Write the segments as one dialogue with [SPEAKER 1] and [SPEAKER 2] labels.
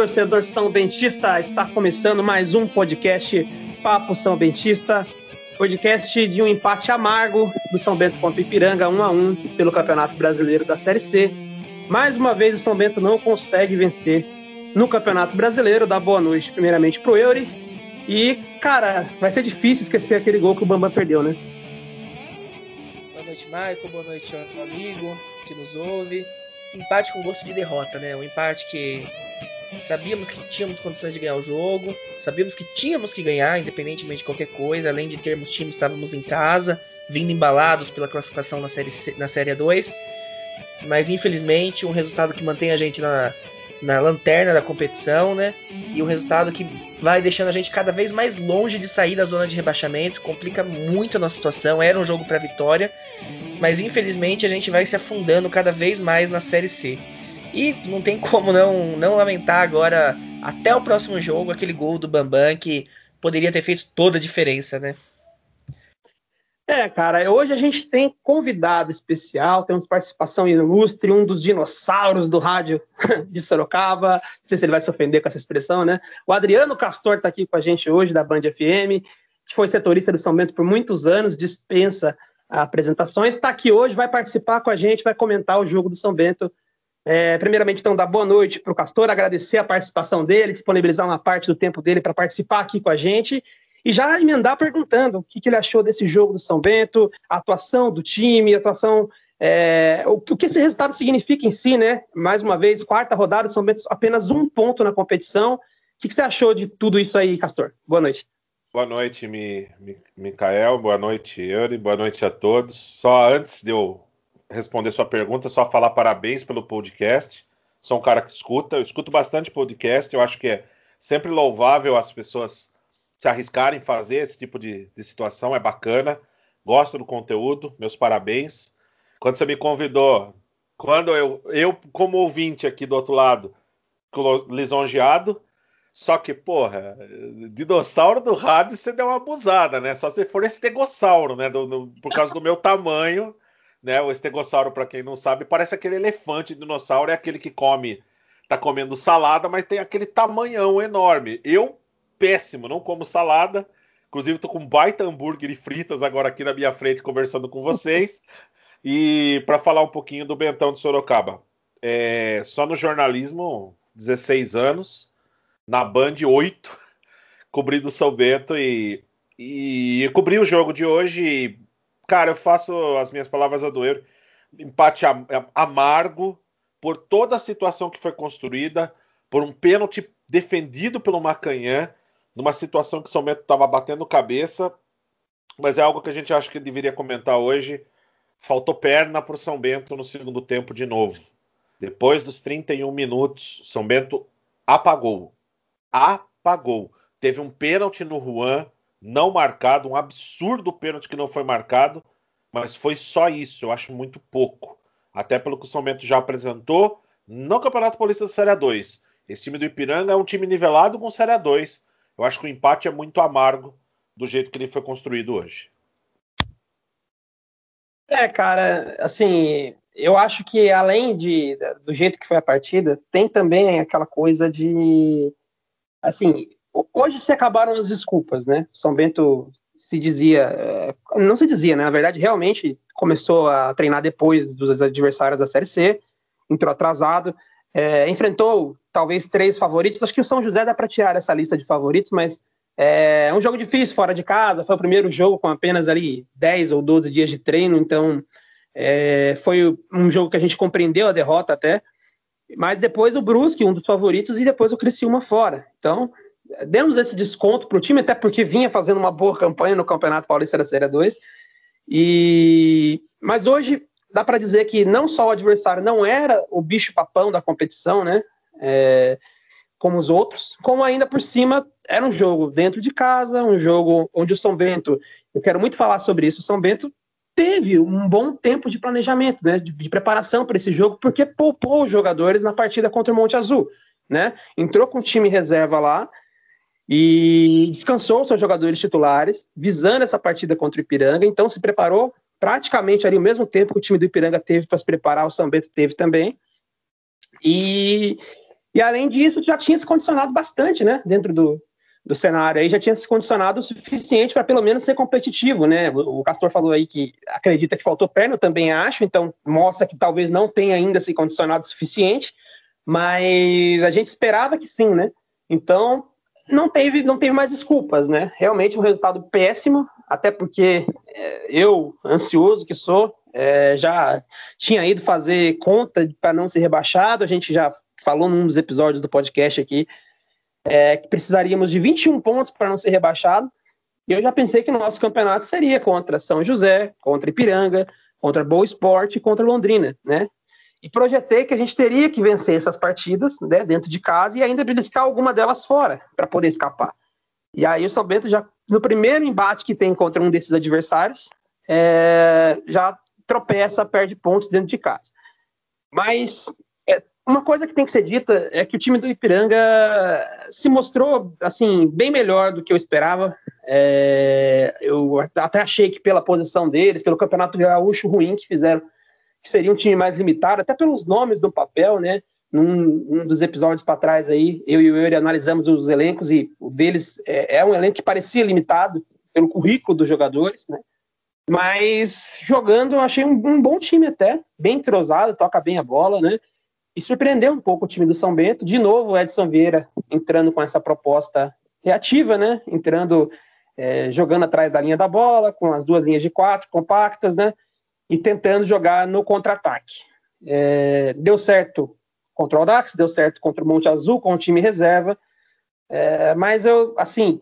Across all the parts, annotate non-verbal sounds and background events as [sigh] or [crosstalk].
[SPEAKER 1] torcedor São Bentista, está começando mais um podcast Papo São Bentista, podcast de um empate amargo do São Bento contra o Ipiranga, 1 a 1 pelo Campeonato Brasileiro da Série C. Mais uma vez o São Bento não consegue vencer no Campeonato Brasileiro. Dá boa noite primeiramente pro Eury. E, cara, vai ser difícil esquecer aquele gol que o Bambam perdeu, né?
[SPEAKER 2] Boa noite, Michael. Boa noite, amigo que nos ouve empate com gosto de derrota, né? Um empate que sabíamos que tínhamos condições de ganhar o jogo, sabíamos que tínhamos que ganhar, independentemente de qualquer coisa, além de termos times, estávamos em casa, vindo embalados pela classificação na série, na série 2. Mas infelizmente, um resultado que mantém a gente na, na lanterna da competição, né? E um resultado que vai deixando a gente cada vez mais longe de sair da zona de rebaixamento, complica muito a nossa situação. Era um jogo para vitória, mas infelizmente a gente vai se afundando cada vez mais na Série C. E não tem como não, não lamentar agora, até o próximo jogo, aquele gol do Bambam que poderia ter feito toda a diferença, né?
[SPEAKER 1] É, cara, hoje a gente tem convidado especial, temos participação ilustre, um dos dinossauros do rádio [laughs] de Sorocaba. Não sei se ele vai se ofender com essa expressão, né? O Adriano Castor está aqui com a gente hoje, da Band FM, que foi setorista do São Bento por muitos anos, dispensa apresentações, está aqui hoje, vai participar com a gente, vai comentar o jogo do São Bento. É, primeiramente, então, dar boa noite para o Castor, agradecer a participação dele, disponibilizar uma parte do tempo dele para participar aqui com a gente e já emendar perguntando o que, que, ele achou desse jogo do São Bento, a atuação do time, a atuação. É, o, o, que esse resultado significa em si, né? Mais uma vez, quarta rodada, São Bento apenas um ponto na competição. O que, que você achou de tudo isso aí, Castor? Boa noite.
[SPEAKER 3] Boa noite, Mi, Mi, Mikael. Boa noite, Yuri. Boa noite a todos. Só antes de eu responder sua pergunta, só falar parabéns pelo podcast. Sou um cara que escuta, eu escuto bastante podcast. Eu acho que é sempre louvável as pessoas se arriscarem fazer esse tipo de, de situação, é bacana. Gosto do conteúdo, meus parabéns. Quando você me convidou, quando eu, eu como ouvinte aqui do outro lado, lisonjeado, só que, porra, dinossauro do rádio você deu uma abusada, né? Só se for estegossauro, né? Do, por causa do meu tamanho, né? O estegossauro, para quem não sabe, parece aquele elefante dinossauro, é aquele que come, tá comendo salada, mas tem aquele tamanhão enorme. Eu péssimo, não como salada. Inclusive, estou com um baita hambúrguer e fritas agora aqui na minha frente conversando com vocês. [laughs] E para falar um pouquinho do Bentão de Sorocaba. É, só no jornalismo, 16 anos. Na Band, 8. Cobri do São Bento e, e cobri o jogo de hoje. Cara, eu faço as minhas palavras a doer. Empate amargo por toda a situação que foi construída, por um pênalti defendido pelo Macanhã numa situação que o São Bento estava batendo cabeça, mas é algo que a gente acha que deveria comentar hoje. Faltou perna para o São Bento no segundo tempo de novo. Depois dos 31 minutos, São Bento apagou. Apagou. Teve um pênalti no Juan, não marcado, um absurdo pênalti que não foi marcado, mas foi só isso. Eu acho muito pouco. Até pelo que o São Bento já apresentou no Campeonato Paulista da Série 2. Esse time do Ipiranga é um time nivelado com Série 2. Eu acho que o empate é muito amargo do jeito que ele foi construído hoje.
[SPEAKER 1] É, cara, assim, eu acho que além de do jeito que foi a partida, tem também aquela coisa de assim, hoje se acabaram as desculpas, né? São Bento se dizia, é, não se dizia, né? Na verdade, realmente começou a treinar depois dos adversários da Série C, entrou atrasado, é, enfrentou talvez três favoritos. Acho que o São José dá para tirar essa lista de favoritos, mas é um jogo difícil fora de casa. Foi o primeiro jogo com apenas ali 10 ou 12 dias de treino, então é, foi um jogo que a gente compreendeu a derrota até. Mas depois o Brusque, um dos favoritos, e depois o Criciúma fora. Então, demos esse desconto para o time, até porque vinha fazendo uma boa campanha no Campeonato Paulista da Série 2. E... Mas hoje dá para dizer que não só o adversário não era o bicho papão da competição, né? É, como os outros, como ainda por cima era um jogo dentro de casa, um jogo onde o São Bento, eu quero muito falar sobre isso, o São Bento teve um bom tempo de planejamento, né, de, de preparação para esse jogo, porque poupou os jogadores na partida contra o Monte Azul, né? Entrou com o time reserva lá e descansou seus jogadores titulares, visando essa partida contra o Ipiranga, então se preparou praticamente ali o mesmo tempo que o time do Ipiranga teve para se preparar, o São Bento teve também. E E além disso, já tinha se condicionado bastante, né? Dentro do, do cenário aí, já tinha se condicionado o suficiente para pelo menos ser competitivo, né? O, o Castor falou aí que acredita que faltou perna, eu também acho, então mostra que talvez não tenha ainda se condicionado o suficiente, mas a gente esperava que sim, né? Então não teve, não teve mais desculpas, né? Realmente um resultado péssimo, até porque é, eu, ansioso que sou, é, já tinha ido fazer conta para não ser rebaixado. A gente já falou num dos episódios do podcast aqui é, que precisaríamos de 21 pontos para não ser rebaixado. E eu já pensei que o nosso campeonato seria contra São José, contra Ipiranga, contra Boa Esporte e contra Londrina, né? E projetei que a gente teria que vencer essas partidas né, dentro de casa e ainda beliscar alguma delas fora para poder escapar. E aí o São Bento já, no primeiro embate que tem contra um desses adversários, é, já tropeça, perde pontos dentro de casa. Mas é, uma coisa que tem que ser dita é que o time do Ipiranga se mostrou assim bem melhor do que eu esperava. É, eu até achei que pela posição deles, pelo campeonato gaúcho ruim que fizeram, que seria um time mais limitado, até pelos nomes do papel, né? Num um dos episódios para trás aí, eu e o Yuri analisamos os elencos e o deles é, é um elenco que parecia limitado pelo currículo dos jogadores, né? Mas jogando, eu achei um, um, bom time até, bem entrosado, toca bem a bola, né? E surpreendeu um pouco o time do São Bento. De novo, o Edson Vieira entrando com essa proposta reativa, né? Entrando, é, jogando atrás da linha da bola, com as duas linhas de quatro compactas, né? E tentando jogar no contra-ataque. É, deu certo contra o Audax, deu certo contra o Monte Azul, com o time reserva. É, mas eu, assim,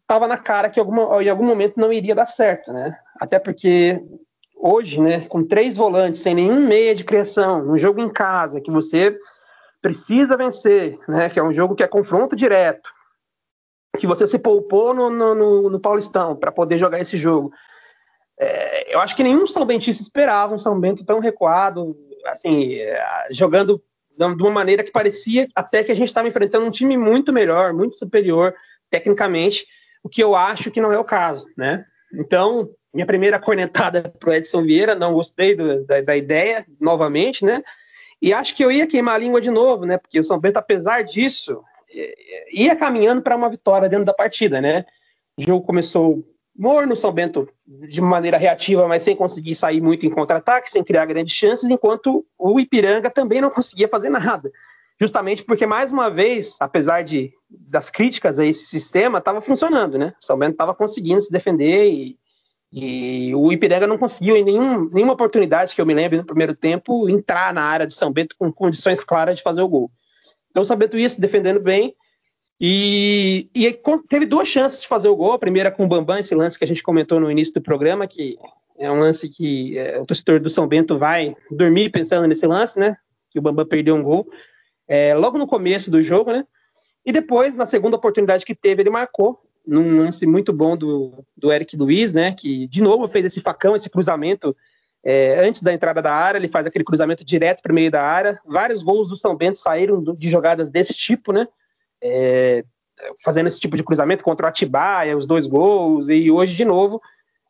[SPEAKER 1] estava na cara que alguma, em algum momento não iria dar certo, né? Até porque hoje, né, com três volantes, sem nenhum meia de criação, um jogo em casa que você precisa vencer, né, que é um jogo que é confronto direto, que você se poupou no, no, no Paulistão para poder jogar esse jogo. É, eu acho que nenhum São Bentista esperava um São Bento tão recuado, assim, é, jogando de uma maneira que parecia até que a gente estava enfrentando um time muito melhor, muito superior tecnicamente, o que eu acho que não é o caso, né? Então, minha primeira cornetada [laughs] para o Edson Vieira, não gostei do, da, da, ideia, novamente, né? E acho que eu ia queimar a língua de novo, né? Porque o São Bento, apesar disso, é, ia caminhando para uma vitória dentro da partida, né? O jogo começou morno, São Bento de maneira reativa, mas sem conseguir sair muito em contra-ataque, sem criar grandes chances, enquanto o Ipiranga também não conseguia fazer nada justamente porque, mais uma vez, apesar de, das críticas a esse sistema, estava funcionando, né? São Bento estava conseguindo se defender e, e, o Ipiranga não conseguiu em nenhum, nenhuma oportunidade que eu me lembre no primeiro tempo entrar na área de São Bento com condições claras de fazer o gol. Então o São Bento ia se defendendo bem e, e teve duas chances de fazer o gol. A primeira com o Bambam, esse lance que a gente comentou no início do programa, que é um lance que é, o torcedor do São Bento vai dormir pensando nesse lance, né? Que o Bambam perdeu um gol é, logo no começo do jogo, né? E depois, na segunda oportunidade que teve, ele marcou num lance muito bom do, do Eric Luiz, né? Que de novo fez esse facão, esse cruzamento é, antes da entrada da área, ele faz aquele cruzamento direto para o meio da área. Vários gols do São Bento saíram de jogadas desse tipo, né? É, fazendo esse tipo de cruzamento contra o Atibaia, os dois gols, e hoje de novo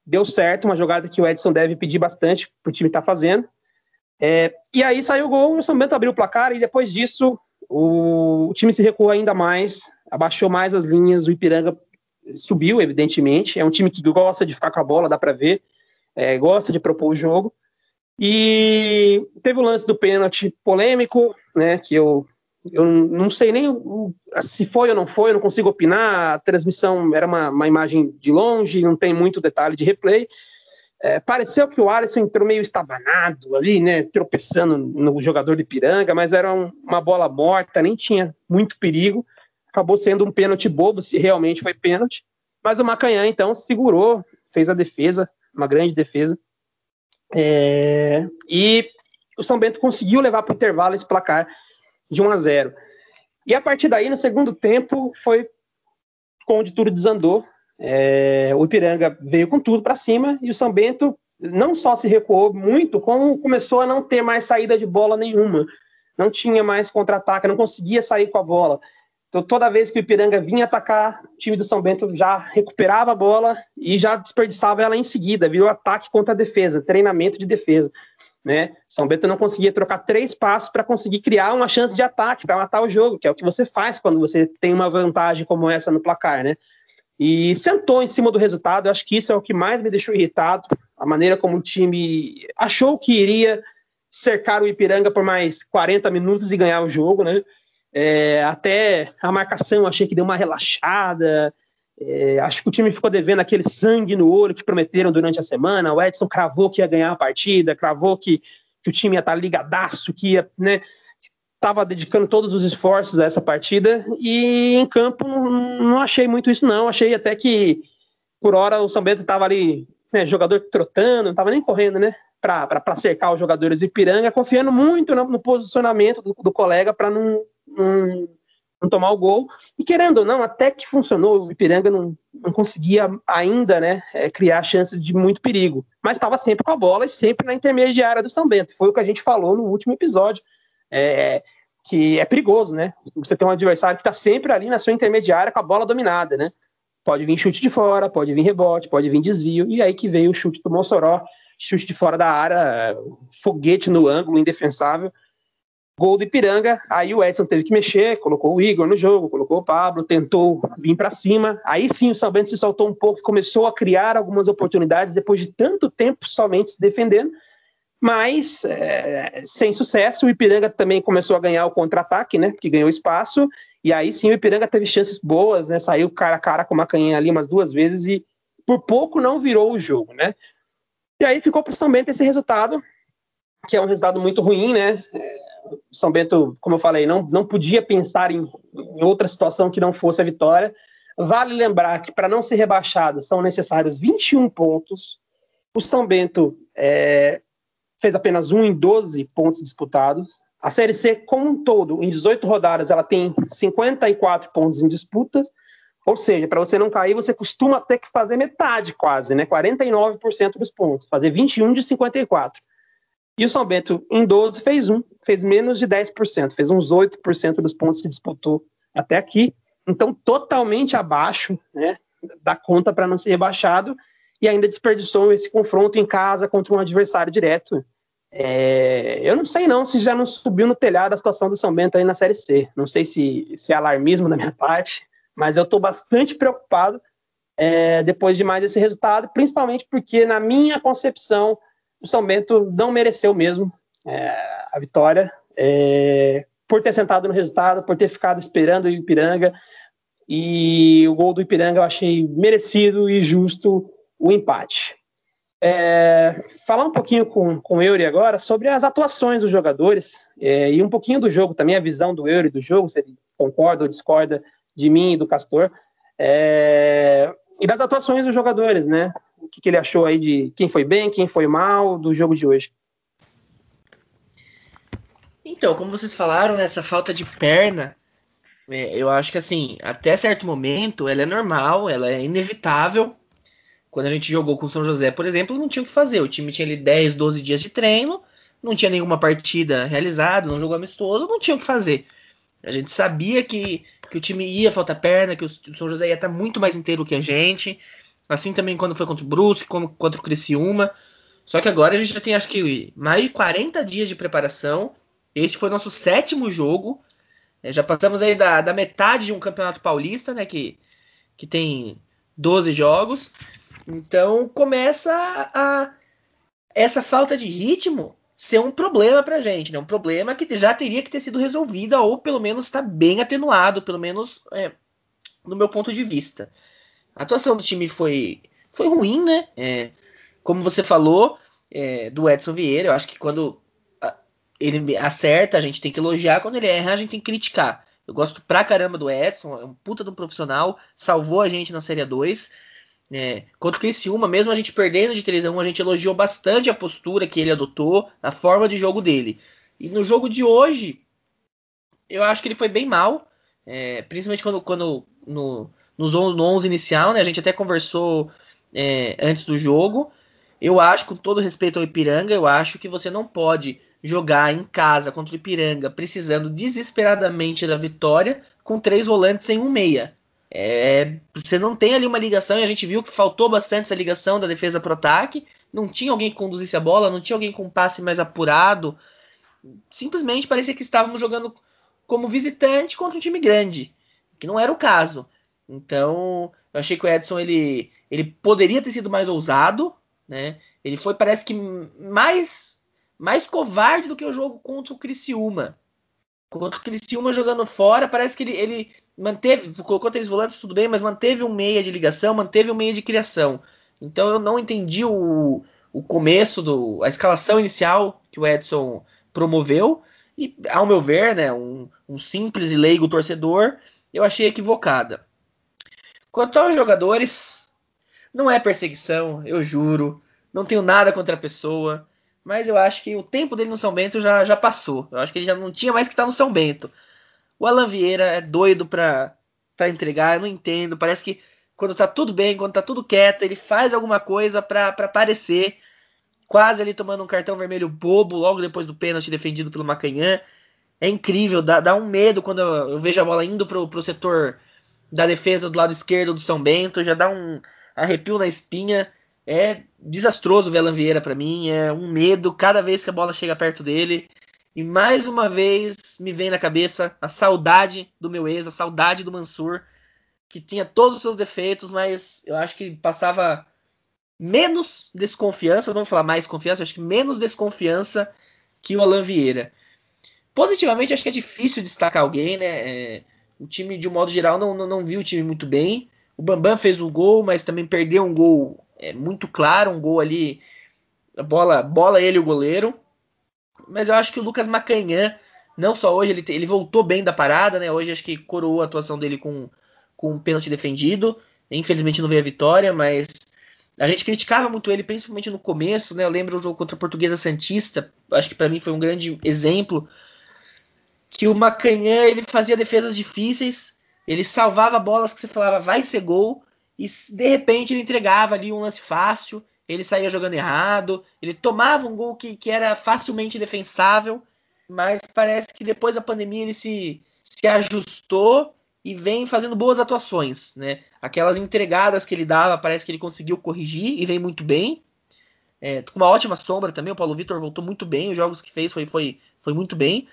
[SPEAKER 1] deu certo, uma jogada que o Edson deve pedir bastante para o time estar tá fazendo. É, e aí saiu o gol, o São Bento abriu o placar e depois disso o, o, time se recuou ainda mais, abaixou mais as linhas, o Ipiranga subiu, evidentemente. É um time que gosta de ficar com a bola, dá para ver, é, gosta de propor o jogo. E teve o lance do pênalti polêmico, né? Que eu, eu não sei nem o, se foi ou não foi, eu não consigo opinar. A transmissão era uma, uma imagem de longe, não tem muito detalhe de replay. É, pareceu que o Alisson entrou meio estabanado ali, né, tropeçando no jogador de Piranga, mas era um, uma bola morta, nem tinha muito perigo. Acabou sendo um pênalti bobo, se realmente foi pênalti. Mas o Macanhã, então, segurou, fez a defesa, uma grande defesa. É, e o São Bento conseguiu levar para o intervalo esse placar de 1 a 0. E a partir daí, no segundo tempo, foi onde tudo desandou. É, o Ipiranga veio com tudo para cima e o São Bento não só se recuou muito, como começou a não ter mais saída de bola nenhuma. Não tinha mais contra-ataque, não conseguia sair com a bola. Então, toda vez que o Ipiranga vinha atacar, o time do São Bento já recuperava a bola e já desperdiçava ela em seguida. Virou ataque contra a defesa, treinamento de defesa. Né? São Bento não conseguia trocar três passos para conseguir criar uma chance de ataque, para matar o jogo, que é o que você faz quando você tem uma vantagem como essa no placar, né? E sentou em cima do resultado, acho que isso é o que mais me deixou irritado, a maneira como o time achou que iria cercar o Ipiranga por mais 40 minutos e ganhar o jogo, né? É, até a marcação achei que deu uma relaxada, é, acho que o time ficou devendo aquele sangue no olho que prometeram durante a semana. O Edson cravou que ia ganhar a partida, cravou que, que o time ia estar ligadaço, que ia, né? Estava dedicando todos os esforços a essa partida e em campo não, não achei muito isso, não. Achei até que por hora o São Bento estava ali, né, jogador trotando, não estava nem correndo, né? Para cercar os jogadores de Piranga, confiando muito no, no posicionamento do, do colega para não, não não tomar o gol. E querendo ou não, até que funcionou, o Ipiranga não, não conseguia ainda né, é, criar chances de muito perigo. Mas estava sempre com a bola e sempre na intermediária do São Bento. Foi o que a gente falou no último episódio. É, que é perigoso, né? Você tem um adversário que está sempre ali na sua intermediária com a bola dominada, né? Pode vir chute de fora, pode vir rebote, pode vir desvio, e aí que veio o chute do Mossoró, chute de fora da área, foguete no ângulo, indefensável, Gol do Ipiranga, aí o Edson teve que mexer, colocou o Igor no jogo, colocou o Pablo, tentou vir para cima. Aí sim o São Bento se soltou um pouco, começou a criar algumas oportunidades depois de tanto tempo somente se defendendo, mas é, sem sucesso. O Ipiranga também começou a ganhar o contra-ataque, né? Que ganhou espaço. E aí sim o Ipiranga teve chances boas, né? Saiu cara a cara com uma canha ali umas duas vezes e por pouco não virou o jogo, né? E aí ficou para o São Bento esse resultado, que é um resultado muito ruim, né? É, são Bento, como eu falei, não, não podia pensar em, em outra situação que não fosse a vitória. Vale lembrar que para não ser rebaixado são necessários 21 pontos. O São Bento é, fez apenas um em 12 pontos disputados. A Série C, como um todo, em 18 rodadas, ela tem 54 pontos em disputas. Ou seja, para você não cair, você costuma ter que fazer metade quase, né? 49% dos pontos, fazer 21 de 54. E o São Bento, em 12, fez um, fez menos de 10%, fez uns 8% dos pontos que disputou até aqui. Então, totalmente abaixo né, da conta para não ser rebaixado e ainda desperdiçou esse confronto em casa contra um adversário direto. É, eu não sei não se já não subiu no telhado a situação do São Bento aí na Série C. Não sei se, se é alarmismo da minha [laughs] parte, mas eu estou bastante preocupado é, depois de mais esse resultado, principalmente porque, na minha concepção, o São Bento não mereceu mesmo é, a vitória, é, por ter sentado no resultado, por ter ficado esperando o Ipiranga. E o gol do Ipiranga eu achei merecido e justo o empate. É, falar um pouquinho com, com o Eury agora sobre as atuações dos jogadores é, e um pouquinho do jogo também, a visão do Eury do jogo, se ele concorda ou discorda de mim e do Castor. É, e das atuações dos jogadores, né? O que, que, ele achou aí de quem foi bem, quem foi mal do jogo de hoje?
[SPEAKER 2] Então, como vocês falaram, essa falta de perna, é, eu acho que assim, até certo momento, ela é normal, ela é inevitável. Quando a gente jogou com o São José, por exemplo, não tinha o que fazer. O time tinha ali 10, 12 dias de treino, não tinha nenhuma partida realizada, não jogou amistoso, não tinha o que fazer. A gente sabia que, que o time ia faltar perna, que o São José ia estar muito mais inteiro que a gente. Assim também quando foi contra o Brusque, como contra o Criciúma. Só que agora a gente já tem acho que mais de 40 dias de preparação. Este foi nosso sétimo jogo. É, já passamos aí da, da, metade de um campeonato paulista, né? Que, que tem 12 jogos. Então começa a essa falta de ritmo ser um problema pra gente, né? Um problema que já teria que ter sido resolvido, ou pelo menos está bem atenuado, pelo menos é, no meu ponto de vista. A atuação do time foi, foi ruim, né? É, como você falou, é, do Edson Vieira, eu acho que quando ele acerta, a gente tem que elogiar, quando ele erra, a gente tem que criticar. Eu gosto pra caramba do Edson, é um puta de um profissional, salvou a gente na Série 2. É, contra o Criciúma, mesmo a gente perdendo de 3 a 1 a gente elogiou bastante a postura que ele adotou, a forma de jogo dele. E no jogo de hoje, eu acho que ele foi bem mal, é, principalmente quando, quando no, no 11 inicial, né? A gente até conversou é, antes do jogo. Eu acho, com todo respeito ao Ipiranga, eu acho que você não pode jogar em casa contra o Ipiranga precisando desesperadamente da vitória com três volantes em um meia. É, você não tem ali uma ligação, e a gente viu que faltou bastante essa ligação da defesa pro ataque. Não tinha alguém que conduzisse a bola, não tinha alguém com um passe mais apurado. Simplesmente parecia que estávamos jogando como visitante contra um time grande, que não era o caso. Então, eu achei que o Edson ele, ele poderia ter sido mais ousado, né? Ele foi, parece que, mais, mais covarde do que o jogo contra o Criciúma. Contra o Criciúma jogando fora, parece que ele, ele manteve, colocou três volantes, tudo bem, mas manteve um meia de ligação, manteve um meia de criação. Então eu não entendi o, o começo, do, a escalação inicial que o Edson promoveu. E, ao meu ver, né, um, um simples e leigo torcedor, eu achei equivocada. Quanto aos jogadores, não é perseguição, eu juro. Não tenho nada contra a pessoa. Mas eu acho que o tempo dele no São Bento já, já passou. Eu acho que ele já não tinha mais que estar no São Bento. O Alan Vieira é doido pra, pra entregar, eu não entendo. Parece que quando tá tudo bem, quando tá tudo quieto, ele faz alguma coisa pra, pra aparecer. Quase ali tomando um cartão vermelho bobo logo depois do pênalti defendido pelo Macanhã. É incrível, dá, dá um medo quando eu, eu, vejo a bola indo pro, pro setor da defesa do lado esquerdo do São Bento. Já dá um arrepio na espinha. É desastroso ver Alan Vieira para mim. É um medo cada vez que a bola chega perto dele. E mais uma vez me vem na cabeça a saudade do meu ex, a saudade do Mansur, que tinha todos os seus defeitos, mas eu acho que passava menos desconfiança, vamos falar mais confiança, acho que menos desconfiança que o Alan Vieira. Positivamente, acho que é difícil destacar alguém, né? É, o time, de um modo geral, não, não, não, viu o time muito bem. O Bambam fez o gol, mas também perdeu um gol é, muito claro, um gol ali. A bola, bola ele o goleiro mas eu acho que o Lucas Macanhã, não só hoje, ele, ele voltou bem da parada, né? Hoje acho que coroou a atuação dele com, com um pênalti defendido. Infelizmente não veio a vitória, mas a gente criticava muito ele, principalmente no começo, né? Eu lembro o jogo contra a Portuguesa Santista, acho que para mim foi um grande exemplo que o Macanhã ele fazia defesas difíceis, ele salvava bolas que você falava vai ser gol e de repente ele entregava ali um lance fácil ele saía jogando errado, ele tomava um gol que, que era facilmente defensável, mas parece que depois da pandemia ele se, se ajustou e vem fazendo boas atuações, né? Aquelas entregadas que ele dava, parece que ele conseguiu corrigir e vem muito bem. É, com uma ótima sombra também, o Paulo Vitor voltou muito bem, os jogos que fez foi, foi, foi muito bem.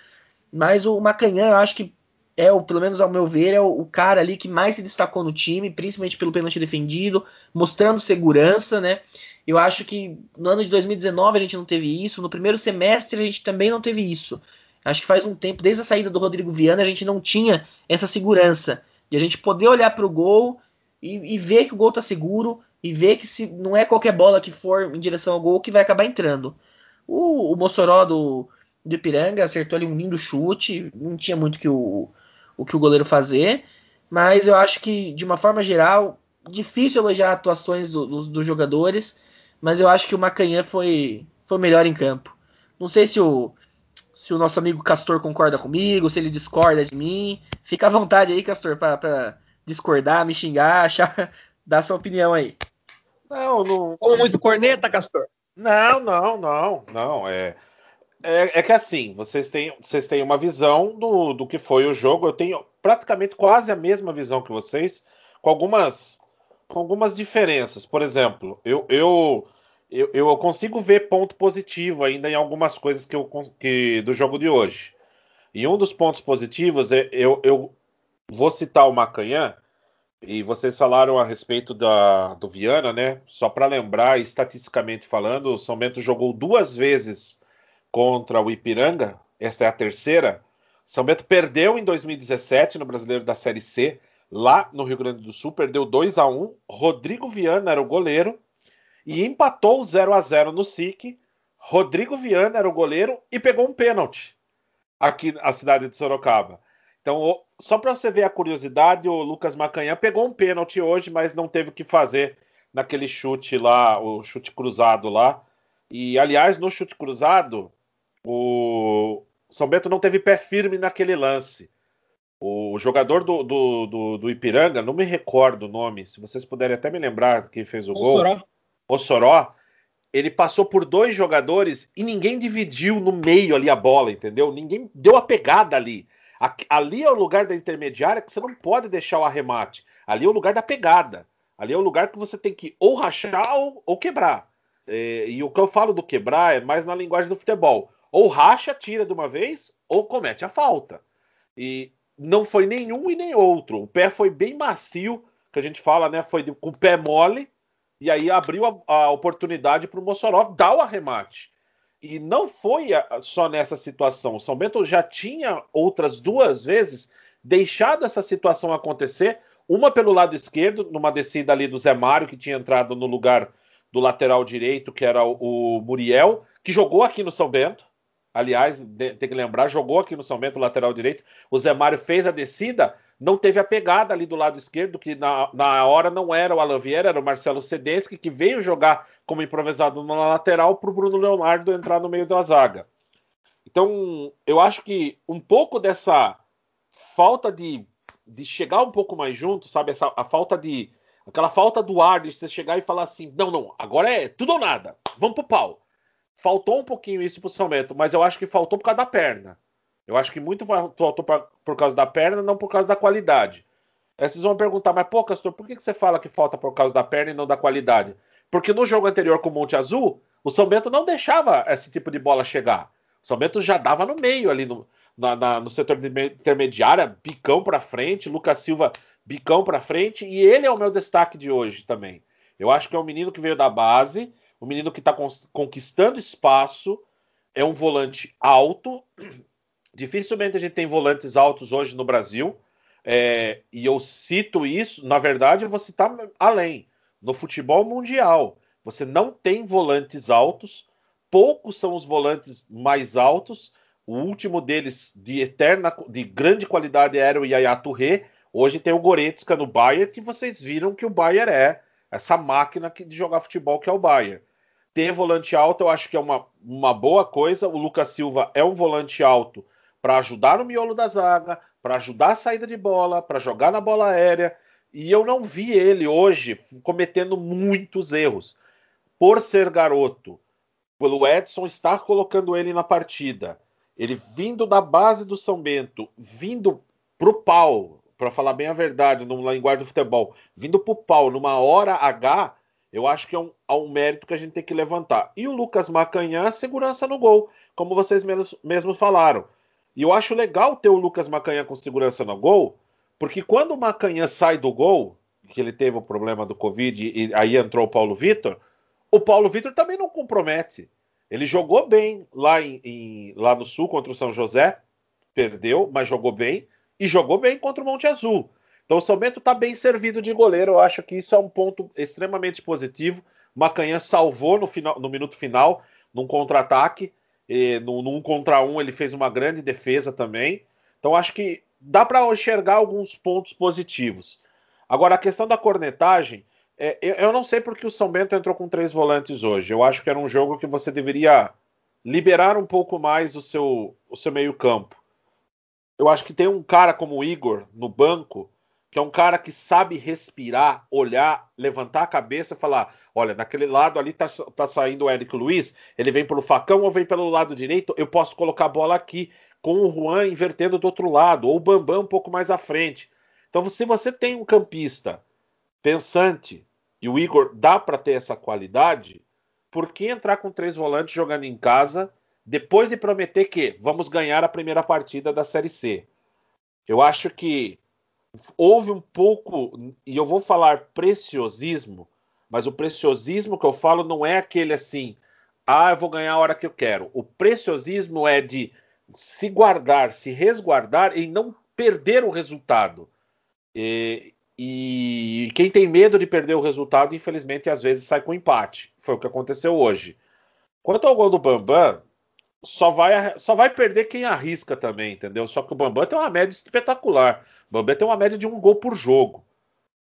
[SPEAKER 2] Mas o Macanhã, eu acho que é, o, pelo menos ao meu ver, é o, o, cara ali que mais se destacou no time, principalmente pelo pênalti defendido, mostrando segurança, né? Eu acho que no ano de 2019 a gente não teve isso, no primeiro semestre a gente também não teve isso. Acho que faz um tempo, desde a saída do Rodrigo Viana, a gente não tinha essa segurança. De a gente poder olhar para o gol e, e, ver que o gol tá seguro e ver que se não é qualquer bola que for em direção ao gol que vai acabar entrando. O, o Mossoró do, do Ipiranga acertou ali um lindo chute, não tinha muito que o, o que o goleiro fazer, mas eu acho que, de uma forma geral, difícil elogiar atuações do, dos, dos jogadores mas eu acho que o Macanhã foi, foi melhor em campo. Não sei se o, se o nosso amigo Castor concorda comigo, se ele discorda de mim. Fica à vontade aí, Castor, para discordar, me xingar, [laughs] achar, dar sua opinião aí.
[SPEAKER 1] Não, não. Ou muito corneta, Castor?
[SPEAKER 3] Não, não, não, não. É, é, é, que assim, vocês têm, vocês têm uma visão do, do que foi o jogo. Eu tenho praticamente quase a mesma visão que vocês, com algumas, com algumas diferenças. Por exemplo, eu, eu eu, eu consigo ver ponto positivo ainda em algumas coisas que eu, que, do jogo de hoje. E um dos pontos positivos é eu, eu vou citar o Macanhã, e vocês falaram a respeito da, do Viana, né? Só para lembrar, estatisticamente falando, o São Bento jogou duas vezes contra o Ipiranga, esta é a terceira. São Bento perdeu em 2017 no Brasileiro da Série C, lá no Rio Grande do Sul, perdeu 2 a 1 Rodrigo Viana era o goleiro e empatou 0 a 0 no SIC. Rodrigo Viana era o goleiro e pegou um pênalti aqui na cidade de Sorocaba. Então, só para você ver a curiosidade, o Lucas Macanhã pegou um pênalti hoje, mas não teve o que fazer naquele chute lá, o chute cruzado lá. E, aliás, no chute cruzado, o São Bento não teve pé firme naquele lance. O jogador do, do, do, do Ipiranga, não me recordo o nome, se vocês puderem até me lembrar quem fez o, o gol. Soró. Mossoró, ele passou por dois jogadores e ninguém dividiu no meio ali a bola, entendeu? Ninguém deu a pegada ali. Ali é o lugar da intermediária que você não pode deixar o arremate. Ali é o lugar da pegada. Ali é o lugar que você tem que ou rachar ou, ou quebrar. É, e o que eu falo do quebrar é mais na linguagem do futebol. Ou racha, tira de uma vez, ou comete a falta. E não foi nenhum e nem outro. O pé foi bem macio, que a gente fala, né? Foi com o pé mole, e aí abriu a, a oportunidade para o Mossoró dar o arremate. E não foi só nessa situação. O São Bento já tinha outras duas vezes deixado essa situação acontecer. Uma pelo lado esquerdo, numa descida ali do Zé Mário, que tinha entrado no lugar do lateral direito, que era o, o Muriel, que jogou aqui no São Bento. Aliás, tem que lembrar, jogou aqui no São Bento, lateral direito. O Zé Mário fez a descida, não teve a pegada ali do lado esquerdo, que na, na hora não era o Alan Vieira, era o Marcelo Sedensky, que veio jogar como improvisado na lateral para o Bruno Leonardo entrar no meio da zaga. Então, eu acho que um pouco dessa falta de, de chegar um pouco mais junto, sabe? Essa, a falta de. Aquela falta do ar de você chegar e falar assim: não, não, agora é tudo ou nada, vamos pro pau. Faltou um pouquinho isso pro São Bento, mas eu acho que faltou por causa da perna. Eu acho que muito faltou por causa da perna, não por causa da qualidade. Aí vocês vão perguntar, mas pô, Castor, por que você fala que falta por causa da perna e não da qualidade? Porque no jogo anterior com o Monte Azul, o São Bento não deixava esse tipo de bola chegar. O São Bento já dava no meio ali no, na, na, no setor intermediário, bicão para frente, Lucas Silva bicão para frente, e ele é o meu destaque de hoje também. Eu acho que é um menino que veio da base, um menino que está conquistando espaço, é um volante alto, Dificilmente a gente tem volantes altos hoje no Brasil. É, e eu cito isso, na verdade, eu vou citar além. No futebol mundial, você não tem volantes altos, poucos são os volantes mais altos. O último deles de eterna, de grande qualidade era o Yaya Touré. Hoje tem o Goretzka no Bayern, que vocês viram que o Bayern é essa máquina de jogar futebol que é o Bayern. Ter volante alto eu acho que é uma, uma boa coisa. O Lucas Silva é um volante alto para ajudar no miolo da zaga, para ajudar a saída de bola, para jogar na bola aérea. E eu não vi ele hoje cometendo muitos erros. Por ser garoto, pelo Edson estar colocando ele na partida, ele vindo da base do São Bento, vindo pro pau, para falar bem a verdade, no linguagem do futebol, vindo pro pau numa hora H, eu acho que é um, é um mérito que a gente tem que levantar. E o Lucas Macanhã, segurança no gol, como vocês mesmos, mesmos falaram. E eu acho legal ter o Lucas Macanhã com segurança no gol, porque quando o Macanhã sai do gol, que ele teve o problema do Covid e aí entrou o Paulo Vitor, o Paulo Vitor também não compromete. Ele jogou bem lá, em, em, lá no Sul contra o São José, perdeu, mas jogou bem, e jogou bem contra o Monte Azul. Então o São Bento está bem servido de goleiro. Eu acho que isso é um ponto extremamente positivo. Macanhã salvou no, final, no minuto final, num contra-ataque. No, um contra um ele fez uma grande defesa também. Então acho que dá para enxergar alguns pontos positivos. Agora a questão da cornetagem, é, eu não sei porque o São Bento entrou com três volantes hoje. Eu acho que era um jogo que você deveria liberar um pouco mais o seu, o seu meio campo. Eu acho que tem um cara como o Igor no banco que é um cara que sabe respirar, olhar, levantar a cabeça e falar: olha, naquele lado ali tá, tá saindo o Eric Luiz, ele vem pelo facão ou vem pelo lado direito, eu posso colocar a bola aqui, com o Juan invertendo do outro lado, ou o Bambam um pouco mais à frente. Então, se você tem um campista pensante e o Igor dá para ter essa qualidade, por que entrar com três volantes jogando em casa depois de prometer que vamos ganhar a primeira partida da Série C? Eu acho que houve um pouco, e eu vou falar preciosismo, mas o preciosismo que eu falo não é aquele assim, ah, eu vou ganhar a hora que eu quero. O preciosismo é de se guardar, se resguardar e não perder o resultado. E, e quem tem medo de perder o resultado, infelizmente, às vezes sai com empate. Foi o que aconteceu hoje. Quanto ao gol do Bambam, só vai, só vai perder quem arrisca também, entendeu? Só que o Bambam tem uma média espetacular. O Bambam tem uma média de um gol por jogo.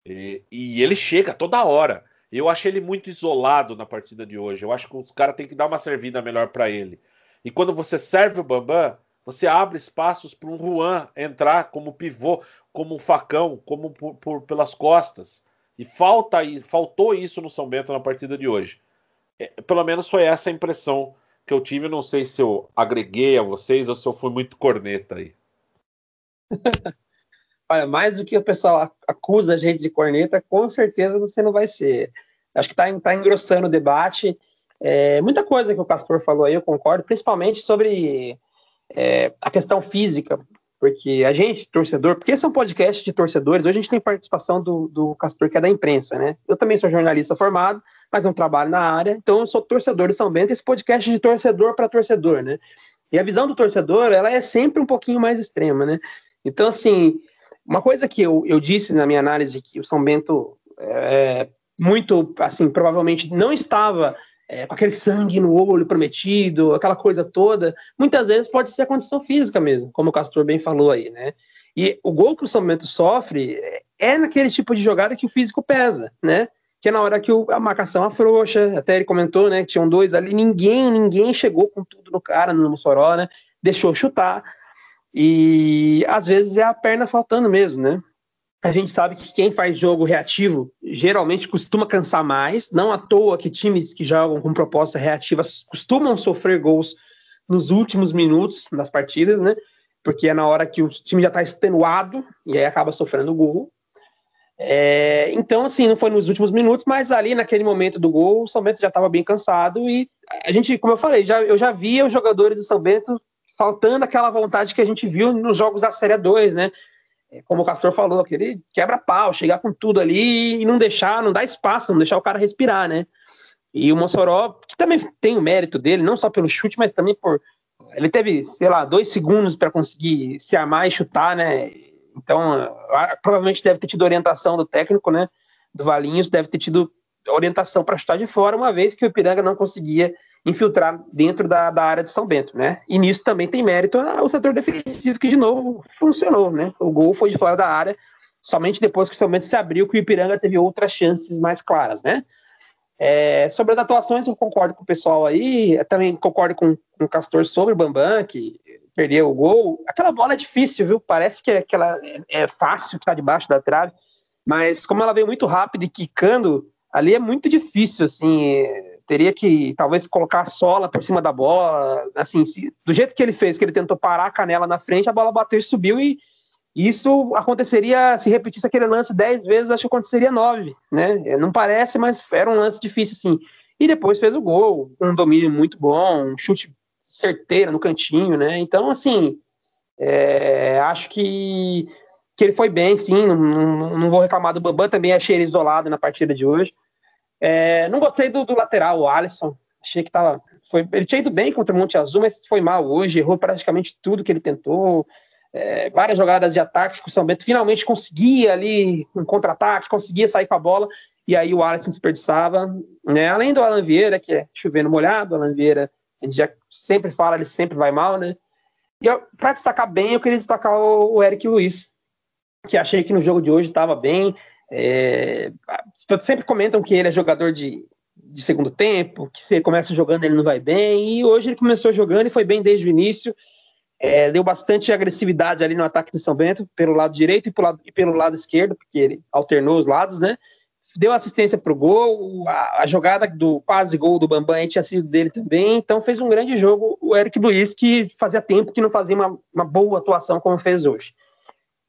[SPEAKER 3] E, e ele chega toda hora. Eu achei ele muito isolado na partida de hoje. Eu acho que os caras têm que dar uma servida melhor para ele. E quando você serve o Bambam, você abre espaços para um Juan entrar como pivô, como um facão, como por, por, pelas costas. E falta faltou isso no São Bento na partida de hoje. É, pelo menos foi essa a impressão que eu tive, não sei se eu agreguei a vocês ou se eu fui muito corneta aí. [laughs]
[SPEAKER 1] olha, mais do que o pessoal acusa a gente de corneta, com certeza você não vai ser. Acho que está tá engrossando o debate. É, muita coisa que o Castor falou aí, eu concordo, principalmente sobre é, a questão física, porque a gente, torcedor, porque esse é um podcast de torcedores, hoje a gente tem participação do, do Castor, que é da imprensa, né? Eu também sou jornalista formado, mas não trabalho na área, então eu sou torcedor de São Bento, esse podcast de torcedor para torcedor, né? E a visão do torcedor, ela é sempre um pouquinho mais extrema, né? Então, assim, uma coisa que eu, eu disse na minha análise, que o São Bento é, muito, assim, provavelmente não estava é, com aquele sangue no olho prometido, aquela coisa toda, muitas vezes pode ser a condição física mesmo, como o Castor bem falou aí, né? E o gol que o São Bento sofre é, é naquele tipo de jogada que o físico pesa, né? Que é na hora que o, a marcação afrouxa, até ele comentou, né? Que tinham dois ali, ninguém, ninguém chegou com tudo no cara, no Mossoró, né? Deixou chutar. E às vezes é a perna faltando mesmo, né? A gente sabe que quem faz jogo reativo geralmente costuma cansar mais, não à toa que times que jogam com proposta reativa costumam sofrer gols nos últimos minutos das partidas, né? Porque é na hora que o time já está extenuado e aí acaba sofrendo gol. É, então, assim, não foi nos últimos minutos, mas ali naquele momento do gol, o São Bento já estava bem cansado e a gente, como eu falei, já, eu já via os jogadores do São Bento faltando aquela vontade que a gente viu nos jogos da Série 2, né? É, como o Castor falou, aquele quebra-pau, chegar com tudo ali e não deixar, não dar espaço, não deixar o cara respirar, né? E o Mossoró, que também tem o mérito dele, não só pelo chute, mas também por. Ele teve, sei lá, dois segundos para conseguir se armar e chutar, né? Então, provavelmente deve ter tido orientação do técnico, né? Do Valinhos, deve ter tido orientação para chutar de fora, uma vez que o Ipiranga não conseguia infiltrar dentro da, da, área de São Bento, né? E nisso também tem mérito o setor defensivo, que de novo funcionou, né? O gol foi de fora da área, somente depois que o São Bento se abriu, que o Ipiranga teve outras chances mais claras, né? É, sobre as atuações, eu concordo com o pessoal aí, também concordo com, com, o Castor sobre o Bambam, que perdeu o gol. Aquela bola é difícil, viu? Parece que, é, que ela é, é fácil que tá debaixo da trave, mas como ela veio muito rápido e quicando, ali é muito difícil, assim, teria que talvez colocar a sola por cima da bola, assim, se, do jeito que ele fez, que ele tentou parar a canela na frente, a bola bateu e subiu e isso aconteceria, se repetisse aquele lance dez vezes, acho que aconteceria nove, né? É, não parece, mas era um lance difícil, assim. E depois fez o gol, um domínio muito bom, um chute certeiro no cantinho, né? Então, assim, é, acho que, que ele foi bem, sim, não, não, não vou reclamar do Bambam, também achei ele isolado na partida de hoje. É, não gostei do, do, lateral, o Alisson. Achei que tava. Foi, ele tinha ido bem contra o Monte Azul, mas foi mal hoje, errou praticamente tudo que ele tentou. É, várias jogadas de ataque que o São Bento finalmente conseguia ali um contra-ataque, conseguia sair com a bola, e aí o Alisson desperdiçava. Né? Além do Alan Vieira, que é chovendo molhado, o Alan Vieira, a gente já sempre fala, ele sempre vai mal, né? E para destacar bem, eu queria destacar o, o Eric Luiz, que achei que no jogo de hoje estava bem, é, sempre comentam que ele é jogador de, de segundo tempo, que se ele começa jogando ele não vai bem, e hoje ele começou jogando e foi bem desde o início. É, deu bastante agressividade ali no ataque do São Bento, pelo lado direito e lado, e pelo lado esquerdo, porque ele alternou os lados, né? Deu assistência para o gol, a, a, jogada do quase gol do Bambam tinha sido dele também, então fez um grande jogo o Eric Luiz, que fazia tempo que não fazia uma, uma boa atuação como fez hoje.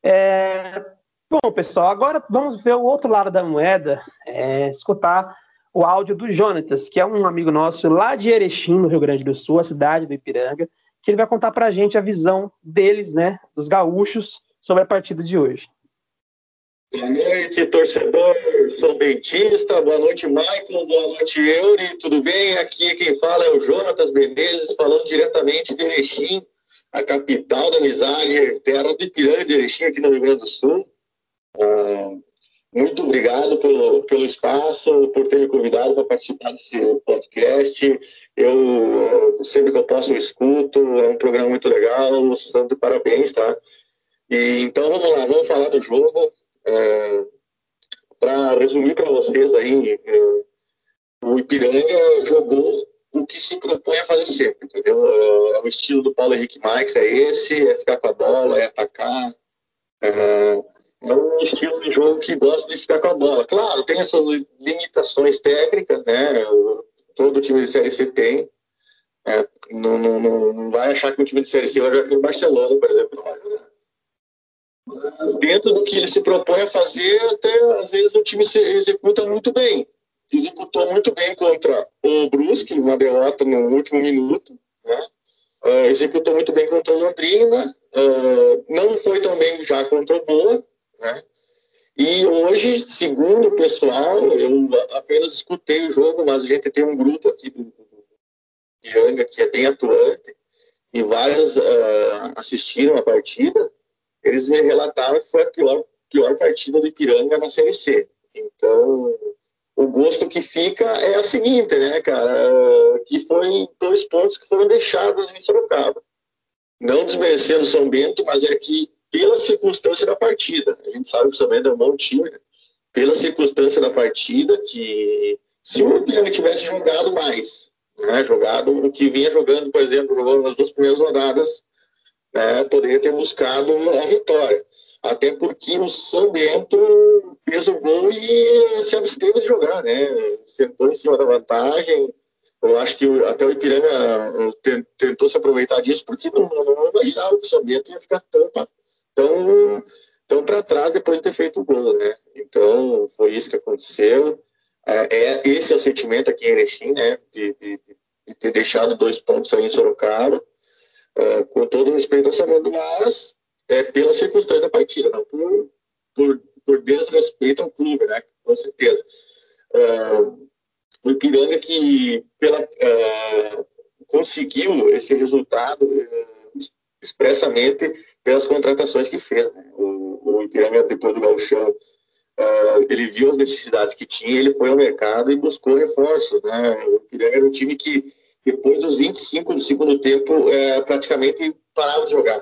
[SPEAKER 1] É, Bom, pessoal, agora vamos ver o outro lado da moeda, é, escutar o áudio do Jonatas, que é um amigo nosso lá de Erechim, no Rio Grande do Sul, a cidade do Ipiranga, que ele vai contar para a gente a visão deles, né, dos gaúchos, sobre a partida de hoje.
[SPEAKER 4] Boa noite, torcedor sou bentista. Boa noite, Michael. Boa noite, Euri. Tudo bem? Aqui quem fala é o Jonatas Menezes, falando diretamente de Erechim, a capital da amizade, terra do Ipiranga de Erechim, aqui no Rio Grande do Sul. Ah, muito obrigado pelo, pelo espaço, por ter me convidado para participar desse podcast. Eu, sempre que eu posso, eu escuto. É um programa muito legal. Vocês estão de parabéns, tá? E, então, vamos lá, vamos falar do jogo. É, para resumir para vocês aí, é, o Ipiranga jogou o que se propõe a fazer sempre, entendeu? É, é o estilo do Paulo Henrique Marques, é esse, é ficar com a bola, é atacar. É, é um estilo de jogo que gosta de ficar com a bola. Claro, tem as suas limitações técnicas, né? Todo time de Série C tem. É, não, não, não, vai achar que o time de Série C vai jogar aqui em Barcelona, por exemplo, não vai jogar. Dentro do que ele se propõe a fazer, até às vezes o time se executa muito bem. Executou muito bem contra o Brusque, uma derrota no último minuto, né? Uh, executou muito bem contra o Londrina, uh, não foi tão bem já contra o Boa, né? E hoje, segundo o pessoal, eu apenas escutei o jogo, mas a gente tem um grupo aqui do Ipiranga que é bem atuante, e várias uh, assistiram a partida, eles me relataram que foi a pior, pior partida do Ipiranga na Série C. Então, o gosto que fica é a seguinte, né, cara? Que foi dois pontos que foram deixados em Sorocaba. Não desmerecendo São Bento, mas é que, pela circunstância da partida, a gente sabe que o São Bento é um bom time, né? pela circunstância da partida, que se o Ipiranga tivesse jogado mais, né, jogado o que vinha jogando, por exemplo, jogou nas duas primeiras rodadas, né, poderia ter buscado a vitória. Até porque o São Bento fez o gol e se absteve de jogar, né? Sentou em cima da vantagem. Eu acho que até o Ipiranga eh, tentou se aproveitar disso, porque não, não imaginava que o São Bento ia ficar tão, tão, tão para trás depois de ter feito o gol, né? Então, foi isso que aconteceu. É, é, esse é o sentimento aqui em Erechim, né? De, de, de ter deixado dois pontos aí em Sorocaba. É, com todo respeito ao São Bento, mas é, pela circunstância da partida, não por, por, por desrespeito ao clube, né? Com certeza. Uh, o Ipiranga que pela, uh, conseguiu esse resultado uh, expressamente pelas contratações que fez. Né? O, o Ipiranga, depois do Gauchão, ele viu as necessidades que tinha, ele foi ao mercado e buscou reforços. Né? O Ipiranga era um time que, depois dos 25 do segundo tempo, praticamente parava de jogar.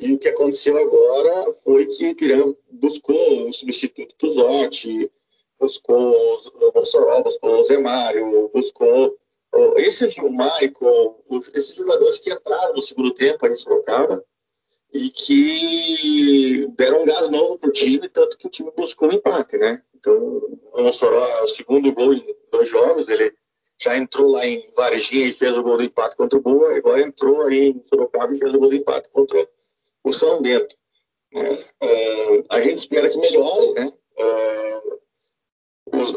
[SPEAKER 4] E o que aconteceu agora foi que o Ipiranga buscou um substituto para o Zotti, buscou o Mossoró, buscou o Zé Mário, buscou esses, o Michael, esses jogadores que entraram no segundo tempo aí em Sorocaba e que deram um gás novo para o time, tanto que o time buscou um empate, né? Então, o Mossoró, o segundo gol em dois jogos, ele já entrou lá em Varginha e fez o gol do empate contra o Boa, agora entrou aí em Sorocaba e fez o gol do empate contra o o São Bento. Né? É, a gente espera que melhore, né? É,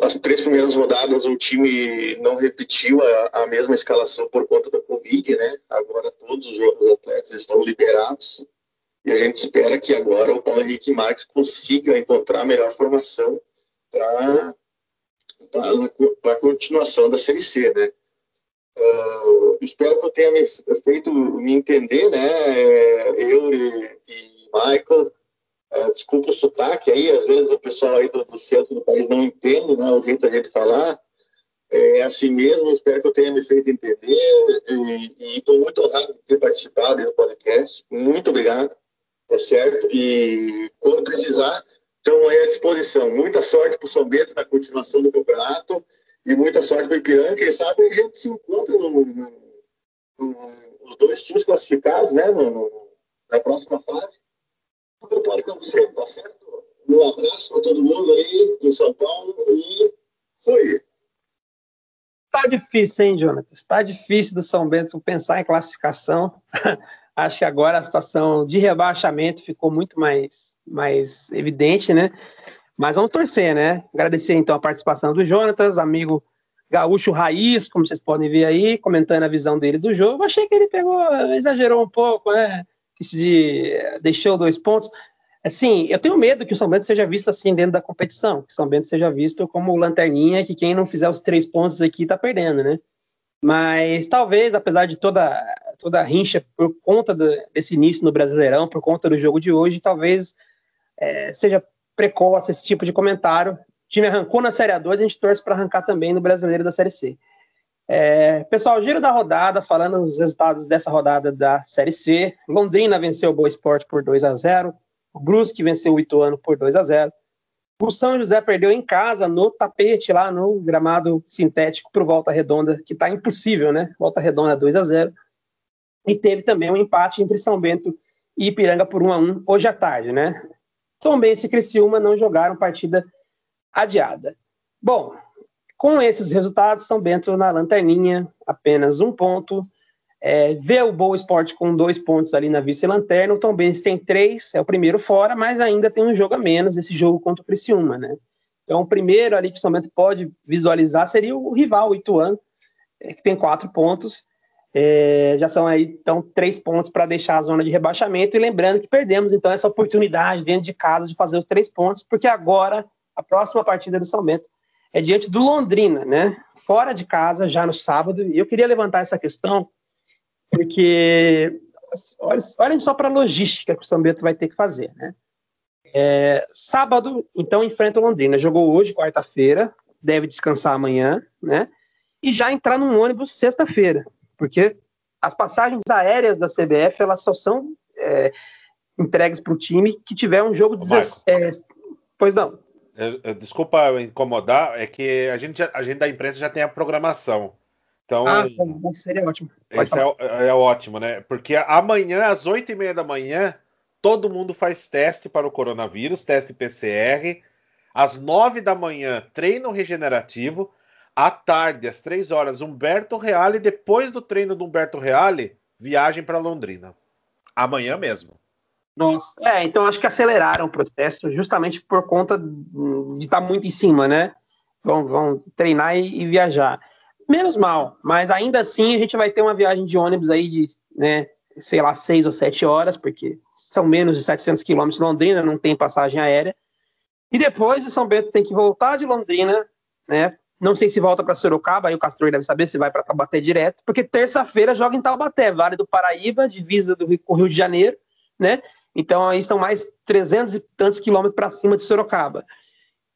[SPEAKER 4] as três primeiras rodadas o time não repetiu a, a, mesma escalação por conta da Covid, né? Agora todos os atletas estão liberados e a gente espera que agora o Paulo Henrique Marques consiga encontrar a melhor formação para a continuação da Série C, né? Uh, espero que eu tenha me feito me entender, né? É, eu e, e Michael. Uh, desculpa o sotaque aí, às vezes o pessoal aí do, do, centro do país não entende né, o jeito da gente falar. É assim mesmo, espero que eu tenha me feito entender e estou muito honrado de ter participado do podcast. Muito obrigado, tá certo? E quando precisar, estamos aí à disposição. Muita sorte para o São Bento na continuação do campeonato e muita sorte para o Ipiranga. Quem sabe a gente se encontra no, no, no, os dois times classificados, né? na próxima fase. Tudo pode acontecer, tá certo? Um abraço para todo mundo aí em São Paulo e fui.
[SPEAKER 1] Tá difícil, hein, Jonathan? Está difícil do São Bento pensar em classificação. [laughs] Acho que agora a situação de rebaixamento ficou muito mais, mais evidente, né? Mas vamos torcer, né? Agradecer então a participação do Jonatas, amigo gaúcho raiz, como vocês podem ver aí, comentando a visão dele do jogo. Achei que ele pegou, exagerou um pouco, né? Que se deixou dois pontos. Assim, eu tenho medo que o São Bento seja visto assim dentro da competição, que o São Bento seja visto como lanterninha, que quem não fizer os três pontos aqui tá perdendo, né? Mas talvez, apesar de toda, toda a rincha por conta do, desse início no Brasileirão, por conta do jogo de hoje, talvez é, seja precoce esse tipo de comentário. O time arrancou na Série A2, a gente torce para arrancar também no Brasileiro da Série C. É, pessoal, giro da rodada, falando os resultados dessa rodada da Série C. Londrina venceu o Boa Esporte por 2 a 0 O Brusque venceu o Ituano por 2 a 0 O São José perdeu em casa, no tapete, lá no gramado sintético, para o Volta Redonda, que está impossível, né? Volta Redonda 2 a 0 E teve também um empate entre São Bento e Ipiranga por 1 a 1 hoje à tarde, né? Tombense e Criciúma não jogaram partida adiada. Bom, com esses resultados, São Bento na lanterninha, apenas um ponto. É, vê o Boa Esporte com dois pontos ali na vice-lanterna, o Tom Benz tem três, é o primeiro fora, mas ainda tem um jogo a menos, esse jogo contra o Criciúma, né? Então, o primeiro ali que o São Bento pode visualizar seria o rival, o Ituano, é, que tem quatro pontos. É, já são aí, então, três pontos para deixar a zona de rebaixamento. E lembrando que perdemos, então, essa oportunidade dentro de casa de fazer os três pontos, porque agora a próxima partida do São Bento é diante do Londrina, né? Fora de casa, já no sábado. E eu queria levantar essa questão porque olhem só para a logística que o São Bento vai ter que fazer, né? É, sábado, então, enfrenta o Londrina. Jogou hoje, quarta-feira, deve descansar amanhã, né? E já entrar num ônibus sexta-feira, porque as passagens aéreas da CBF elas só são é, entregues para o time que tiver um jogo. de É, pois não.
[SPEAKER 3] Desculpa incomodar, é que a gente, a gente da imprensa já tem a programação. Então,
[SPEAKER 1] ah, seria ótimo.
[SPEAKER 3] Esse é, é, ótimo, né? Porque amanhã, às 8 e meia da manhã, todo mundo faz teste para o coronavírus, teste PCR. Às 9 da manhã, treino regenerativo. À tarde, às 3 horas, Humberto Reale. Depois do treino do Humberto Reale, viagem para Londrina. Amanhã mesmo.
[SPEAKER 1] Nossa, é, então acho que aceleraram o processo justamente por conta de estar muito em cima, né? Vão, vão treinar e, e viajar menos mal, mas ainda assim a gente vai ter uma viagem de ônibus aí de, né, sei lá, seis ou sete horas, porque são menos de 700 quilômetros de Londrina, não tem passagem aérea. E depois o São Bento tem que voltar de Londrina, né? Não sei se volta para Sorocaba, aí o Castor deve saber se vai para Taubaté direto, porque terça-feira joga em Taubaté, Vale do Paraíba, divisa do Rio, Rio de Janeiro, né? Então aí são mais 300 e tantos quilômetros para cima de Sorocaba.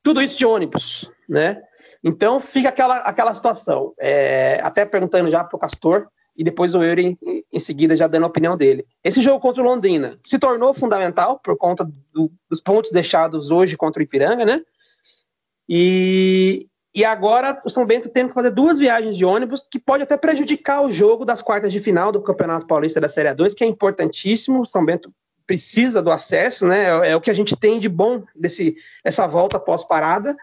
[SPEAKER 1] Tudo isso de ônibus, né? Então fica aquela, aquela situação. É, até perguntando já para o Castor, e depois o Yuri em, em, seguida já dando a opinião dele. Esse jogo contra o Londrina se tornou fundamental por conta do, dos pontos deixados hoje contra o Ipiranga, né? E, e agora o São Bento tem que fazer duas viagens de ônibus que pode até prejudicar o jogo das quartas de final do Campeonato Paulista da Série A2, que é importantíssimo. O São Bento precisa do acesso, né? É, é o que a gente tem de bom desse, dessa volta pós-parada.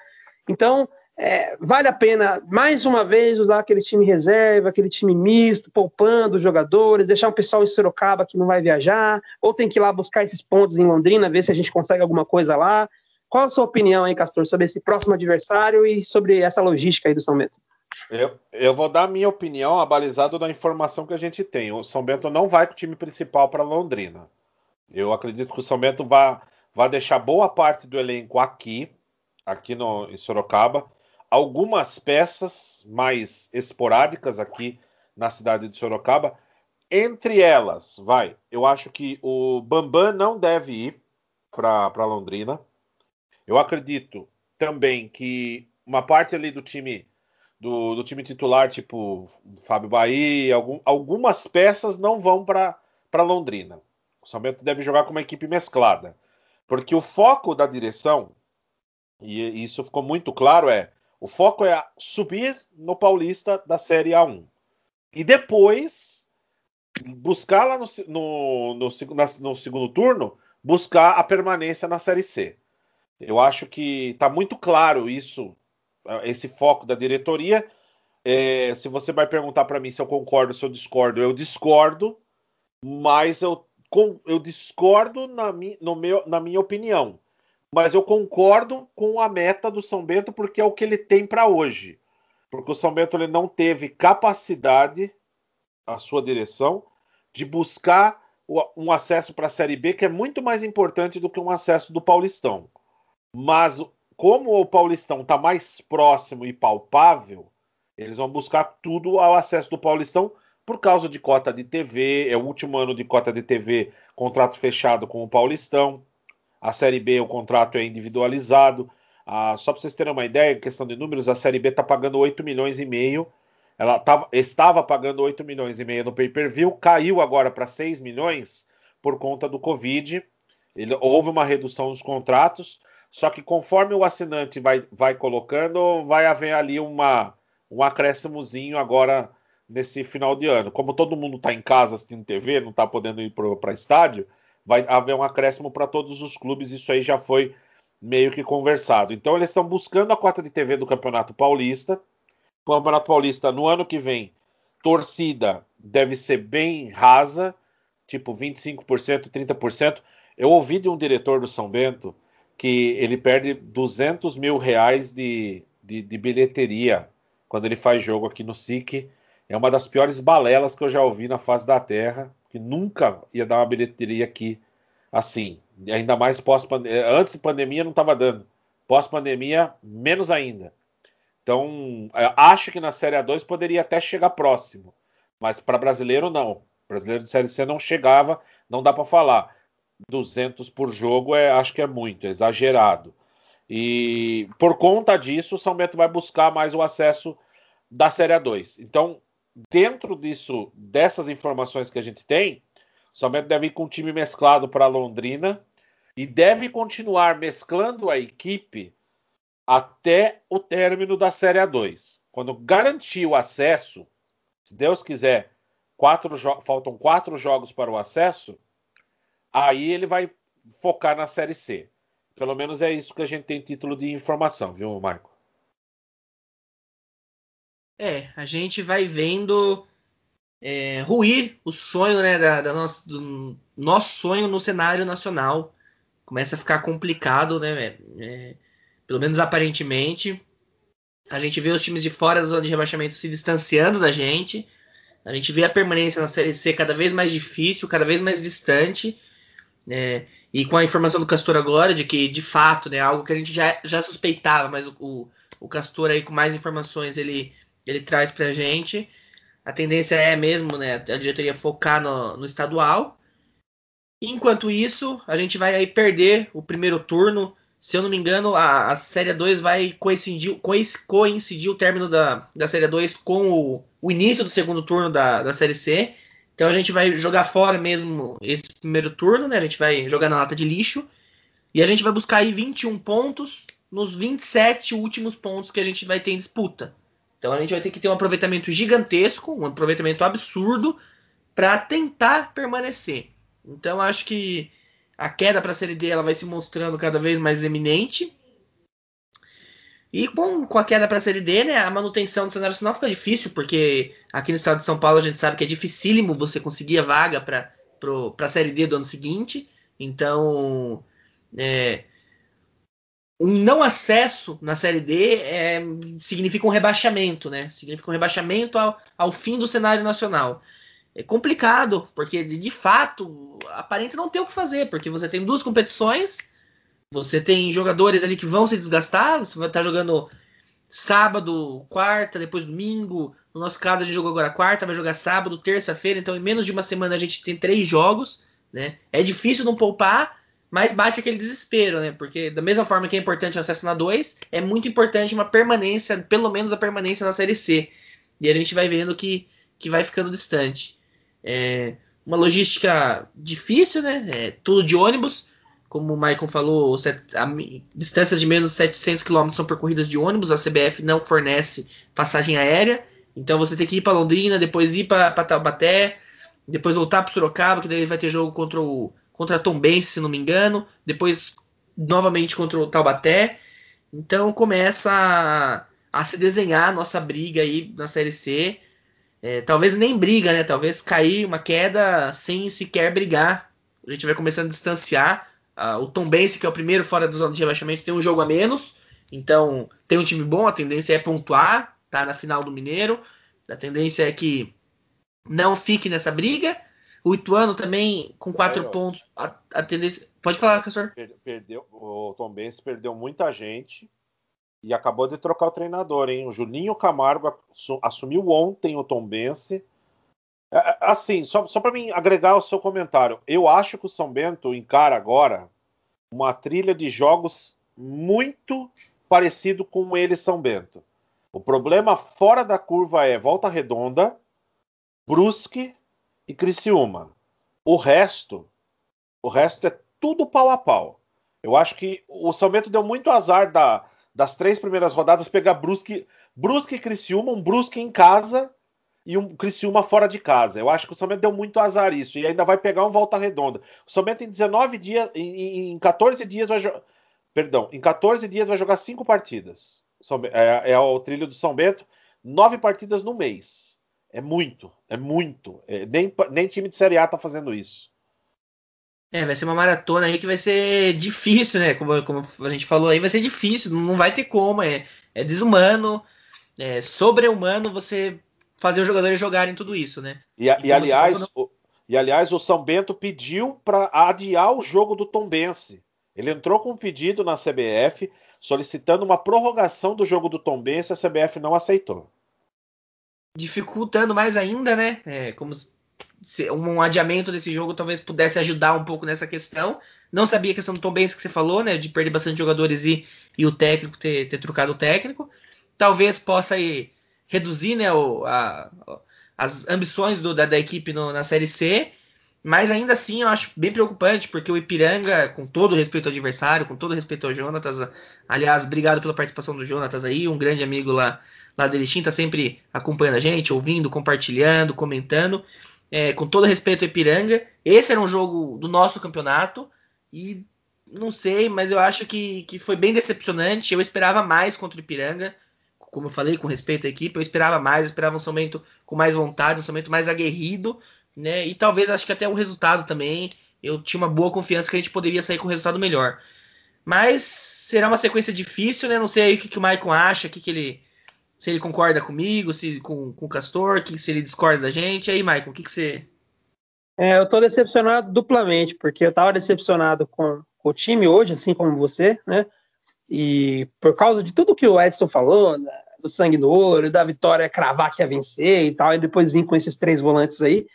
[SPEAKER 1] Então, é, vale a pena, mais uma vez, usar aquele time reserva, aquele time misto, poupando os jogadores, deixar um pessoal em Sorocaba que não vai viajar, ou tem que ir lá buscar esses pontos em Londrina, ver se a gente consegue alguma coisa lá. Qual a sua opinião aí, Castor, sobre esse próximo adversário e sobre essa logística aí do São Bento?
[SPEAKER 3] Eu, eu vou dar a minha opinião abalizado da informação que a gente tem. O São Bento não vai com o time principal para Londrina. Eu acredito que o São Bento vai, vai deixar boa parte do elenco aqui, aqui no, em Sorocaba. Algumas peças mais esporádicas aqui na cidade de Sorocaba. Entre elas, vai, eu acho que o Bambam não deve ir para Londrina. Eu acredito também que uma parte ali do time do, do time titular, tipo Fábio Bahia, algum, algumas peças não vão para Londrina. O São Bento deve jogar com uma equipe mesclada. Porque o foco da direção, e isso ficou muito claro, é o foco é subir no Paulista da Série A1. E depois buscar lá no, no, no, no segundo turno, buscar a permanência na Série C. Eu acho que está muito claro isso, esse foco da diretoria. É, se você vai perguntar para mim se eu concordo, se eu discordo, eu discordo, mas eu eu discordo na, mi, meu, na minha opinião, mas eu concordo com a meta do São Bento porque é o que ele tem para hoje. Porque o São Bento ele não teve capacidade, a sua direção, de buscar um acesso para a Série B que é muito mais importante do que um acesso do Paulistão. Mas como o Paulistão está mais próximo e palpável, eles vão buscar tudo ao acesso do Paulistão por causa de cota de TV, é o último ano de cota de TV, contrato fechado com o Paulistão. A Série B, o contrato é individualizado. Ah, só para vocês terem uma ideia, questão de números, a Série B está pagando 8 milhões e meio. Ela tava, estava pagando 8 milhões e meio no pay-per-view, caiu agora para 6 milhões por conta do Covid. Ele, houve uma redução dos contratos, só que conforme o assinante vai, vai colocando, vai haver ali uma, um acréscimozinho agora nesse final de ano. Como todo mundo está em casa assistindo TV, não está podendo ir para estádio, vai haver um acréscimo para todos os clubes. Isso aí já foi meio que conversado. Então eles estão buscando a cota de TV do Campeonato Paulista. O Campeonato Paulista no ano que vem, torcida deve ser bem rasa, tipo 25%, 30%. Eu ouvi de um diretor do São Bento que ele perde 200 mil reais de, de, de bilheteria quando ele faz jogo aqui no SIC. É uma das piores balelas que eu já ouvi na face da Terra, que nunca ia dar uma bilheteria aqui assim. Ainda mais pós-pandemia. Antes da pandemia não estava dando. Pós-pandemia, menos ainda. Então, é, acho que na Série A2 poderia até chegar próximo. Mas para brasileiro, não. Brasileiro de Série C não chegava, não dá para falar. 200 por jogo, é, acho que é muito, é exagerado. E por conta disso, o São Bento vai buscar mais o acesso da Série A2. Então, dentro disso, dessas informações que a gente tem, o deve ir com um time mesclado para Londrina e deve continuar mesclando a equipe até o término da Série A2. Quando garantir o acesso, se Deus quiser, quatro faltam quatro jogos para o acesso, aí ele vai focar na Série C. Pelo menos é isso que a gente tem título de informação, viu, Marco?
[SPEAKER 2] É, a gente vai vendo é, ruir o sonho, né, da, da nosso, do nosso sonho no cenário nacional. Começa a ficar complicado, né? É, pelo menos aparentemente. A gente vê os times de fora da zona de rebaixamento se distanciando da gente. A gente vê a permanência na Série C cada vez mais difícil, cada vez mais distante. É, e com a informação do Castor agora, de que de fato, né, algo que a gente já, já suspeitava, mas o, o, o Castor aí com mais informações ele, ele traz pra gente. A tendência é mesmo né, a diretoria focar no, no estadual. Enquanto isso, a gente vai aí perder o primeiro turno se eu não me engano, a, a Série 2 vai coincidir, coincidir o término da, da Série 2 com o, o, início do segundo turno da, da Série C. Então a gente vai jogar fora mesmo esse primeiro turno, né? A gente vai jogar na lata de lixo. E a gente vai buscar aí 21 pontos nos 27 últimos pontos que a gente vai ter em disputa. Então a gente vai ter que ter um aproveitamento gigantesco, um aproveitamento absurdo para tentar permanecer. Então acho que a queda para a Série D ela vai se mostrando cada vez mais eminente. E com, com a queda para a Série D, né, a manutenção do cenário nacional fica difícil, porque aqui no estado de São Paulo a gente sabe que é dificílimo você conseguir a vaga para a Série D do ano seguinte. Então, é, um não acesso na Série D é, significa um rebaixamento, né? Significa um rebaixamento ao, ao fim do cenário nacional é complicado, porque de fato aparenta não ter o que fazer, porque você tem duas competições, você tem jogadores ali que vão se desgastar, você vai estar jogando sábado, quarta, depois domingo. No nosso caso, a gente jogou agora quarta, vai jogar sábado, terça-feira, então em menos de uma semana a gente tem três jogos, né? É difícil não poupar, mas bate aquele desespero, né? Porque da mesma forma que é importante o acesso na 2, é muito importante uma permanência, pelo menos a permanência na Série C. E a gente vai vendo que, que vai ficando distante. É uma logística difícil, né? É tudo de ônibus. Como o Michael falou, a distâncias de menos de 700 km são percorridas de ônibus. A CBF não fornece passagem aérea. Então você tem que ir para Londrina, depois ir para Taubaté, depois voltar para Sorocaba, que daí vai ter jogo contra o contra Tom Benz, se não me engano. Depois novamente contra o Taubaté. Então começa a, a se desenhar a nossa briga aí na Série C. É, talvez nem briga, né? Talvez cair uma queda sem sequer brigar. A gente vai começando a distanciar. Ah, o Tom que é o primeiro fora da zona de rebaixamento, tem um jogo a menos. Então, tem um time bom, a tendência é pontuar, tá na final do Mineiro. A tendência é que não fique nessa briga. O Ituano também, com quatro é, pontos, a, a, tendência. Pode falar, Castor.
[SPEAKER 3] Perdeu, o Tom Bense perdeu muita gente. E acabou de trocar o treinador, hein? O Juninho Camargo assumiu ontem o Tom Bense. É, é, assim, só, só para mim agregar o seu comentário, eu acho que o São Bento encara agora uma trilha de jogos muito parecido com ele São Bento. O problema fora da curva é Volta Redonda, Brusque e Criciúma. O resto, o resto é tudo pau a pau. Eu acho que o São Bento deu muito azar da, das três primeiras rodadas, pegar Brusque, Brusque e Criciúma, um Brusque em casa e um Criciúma fora de casa. Eu acho que o São Bento deu muito azar isso e ainda vai pegar um volta redonda. O São Bento em 19 dias, em, em 14 dias vai jogar. Perdão, em 14 dias vai jogar cinco partidas. É, é o trilho do São Bento, nove partidas no mês. É muito, é muito. É, nem, nem time de Série A tá fazendo isso.
[SPEAKER 2] É, vai ser uma maratona aí que vai ser difícil, né? Como, como a gente falou aí, vai ser difícil, não vai ter como. É, é desumano, é sobre-humano você fazer os jogadores jogarem tudo isso, né?
[SPEAKER 3] E, e, e aliás, no... o, e aliás, o São Bento pediu para adiar o jogo do Tombense. Ele entrou com um pedido na CBF solicitando uma prorrogação do jogo do Tombense, a CBF não aceitou.
[SPEAKER 2] Dificultando mais ainda, né? É, como se um adiamento desse jogo talvez pudesse ajudar um pouco nessa questão. Não sabia a questão do Tombense que você falou, né? De perder bastante jogadores e, e o técnico ter, ter trocado o técnico. Talvez possa aí, reduzir né, o, a, as ambições do, da, da, equipe no, na Série C. Mas ainda assim eu acho bem preocupante, porque o Ipiranga, com todo respeito ao adversário, com todo respeito ao Jonatas, aliás, obrigado pela participação do Jonatas aí, um grande amigo lá, lá do Elixim, tá sempre acompanhando a gente, ouvindo, compartilhando, comentando. É, com todo respeito ao Ipiranga, esse era um jogo do nosso campeonato e não sei, mas eu acho que, que foi bem decepcionante. Eu esperava mais contra o Ipiranga como eu falei, com respeito à equipe, eu esperava mais, eu esperava um somente com mais vontade, um somente mais aguerrido, né? E talvez acho que até o resultado também, eu tinha uma boa confiança que a gente poderia sair com um resultado melhor. Mas será uma sequência difícil, né? Não sei o que, que o Maicon acha, que, que ele. Se ele concorda comigo, se com, com o Castor, que, se ele discorda da gente. E aí, Maicon, o que, que você.
[SPEAKER 1] É, eu tô decepcionado duplamente, porque eu tava decepcionado com, com o time hoje, assim como você, né? E por causa de tudo que o Edson falou, né? do sangue no olho, da vitória cravar que ia vencer e tal, e depois vir com esses três volantes aí.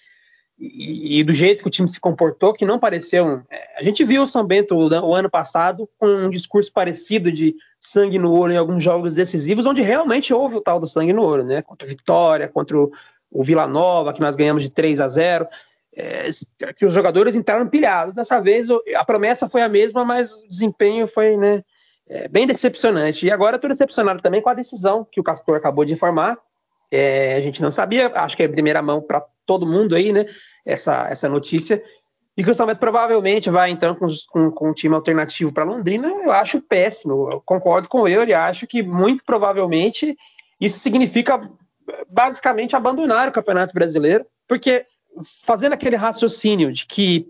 [SPEAKER 1] E, e, do jeito que o time se comportou, que não pareceu. É, a gente viu o São Bento o, o, ano passado com um discurso parecido de sangue no olho em alguns jogos decisivos, onde realmente houve o tal do sangue no olho, né? Contra a Vitória, contra o, o Vila Nova, que nós ganhamos de 3 a 0 é, que os jogadores entraram pilhados. Dessa vez a promessa foi a mesma, mas o desempenho foi, né? é, bem decepcionante. E agora estou decepcionado também com a decisão que o Castor acabou de informar. É, a gente não sabia, acho que é primeira mão para todo mundo aí, né? Essa, essa notícia. E que o São Bento provavelmente vai então com, com, com um time alternativo para Londrina, eu acho péssimo. Eu concordo com ele, acho que muito provavelmente isso significa basicamente abandonar o Campeonato Brasileiro, porque fazendo aquele raciocínio de que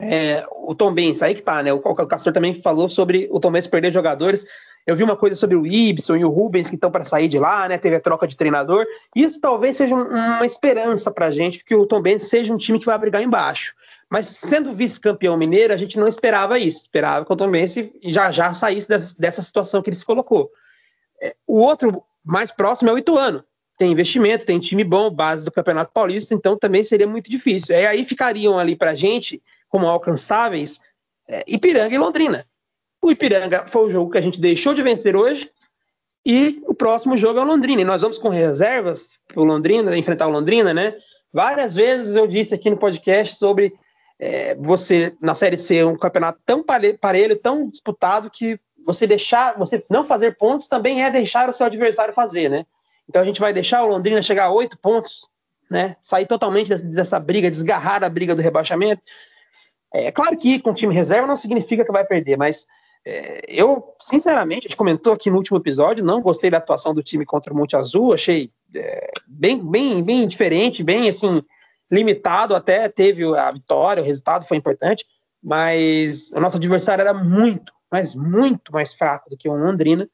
[SPEAKER 1] é, o Tom Benz, aí que tá, né? O, o Castor também falou sobre o Tom Benz perder jogadores. Eu vi uma coisa sobre o Ibson e o Rubens que estão para sair de lá, né? Teve a troca de treinador. Isso talvez seja uma esperança para a gente que o Tom Benz seja um time que vai brigar embaixo. Mas sendo vice-campeão mineiro, a gente não esperava isso. Esperava que o Tom Benz já já saísse dessa, dessa situação que ele se colocou. É, o outro mais próximo é o Ituano. Tem investimento, tem time bom, base do Campeonato Paulista, então também seria muito difícil. É, aí ficariam ali para a gente como alcançáveis é, Ipiranga e Londrina. O Ipiranga foi o jogo que a gente deixou de vencer hoje e o próximo jogo é o Londrina. E nós vamos com reservas para o Londrina, enfrentar o Londrina, né? Várias vezes eu disse aqui no podcast sobre é, você, na Série C, um campeonato tão parelho, tão disputado, que você deixar, você não fazer pontos também é deixar o seu adversário fazer, né? Então a gente vai deixar o Londrina chegar a oito pontos, né? Sair totalmente dessa, briga, desgarrar da briga do rebaixamento. É claro que com time reserva não significa que vai perder, mas é, eu, sinceramente, a gente comentou aqui no último episódio, não gostei da atuação do time contra o Monte Azul, achei é, bem, bem, bem diferente, bem assim, limitado, até teve a vitória, o resultado foi importante, mas o nosso adversário era muito, mas muito mais fraco do que o Londrina.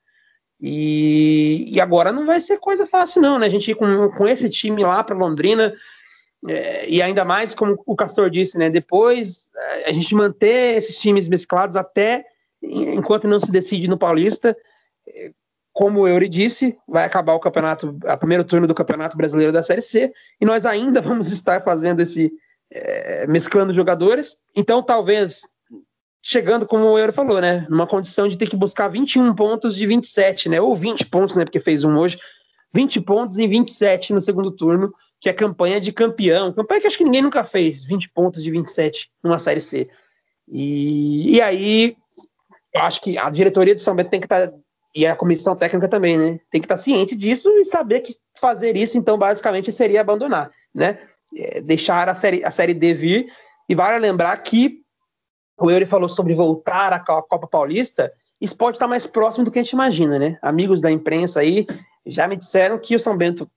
[SPEAKER 1] E, e agora não vai ser coisa fácil, não, né? A gente ir com, com esse time lá para Londrina, é, e ainda mais, como o Castor disse, né, depois é, a gente manter esses times mesclados até enquanto não se decide no Paulista. Como o Euri disse, vai acabar o campeonato, a primeiro turno do Campeonato Brasileiro da Série C, e nós ainda [laughs] vamos estar fazendo esse é, mesclando jogadores. Então, talvez chegando, como o Euro falou, né, numa condição de ter que buscar 21 pontos de 27, né, ou 20 pontos, né, porque fez um hoje, 20 pontos em 27 no segundo turno, que é campanha de campeão. Campanha que acho que ninguém nunca fez, 20 pontos de 27 numa Série C. E, e aí, acho que a diretoria do São Bento tem que estar, tá, e a comissão técnica também, né? Tem que estar tá ciente disso e saber que fazer isso, então, basicamente, seria abandonar, né? É, deixar a série, a série D vir. E vale lembrar que o Eury falou sobre voltar à Copa Paulista, isso pode estar mais próximo do que a gente imagina, né? Amigos da imprensa aí já me disseram que o São Bento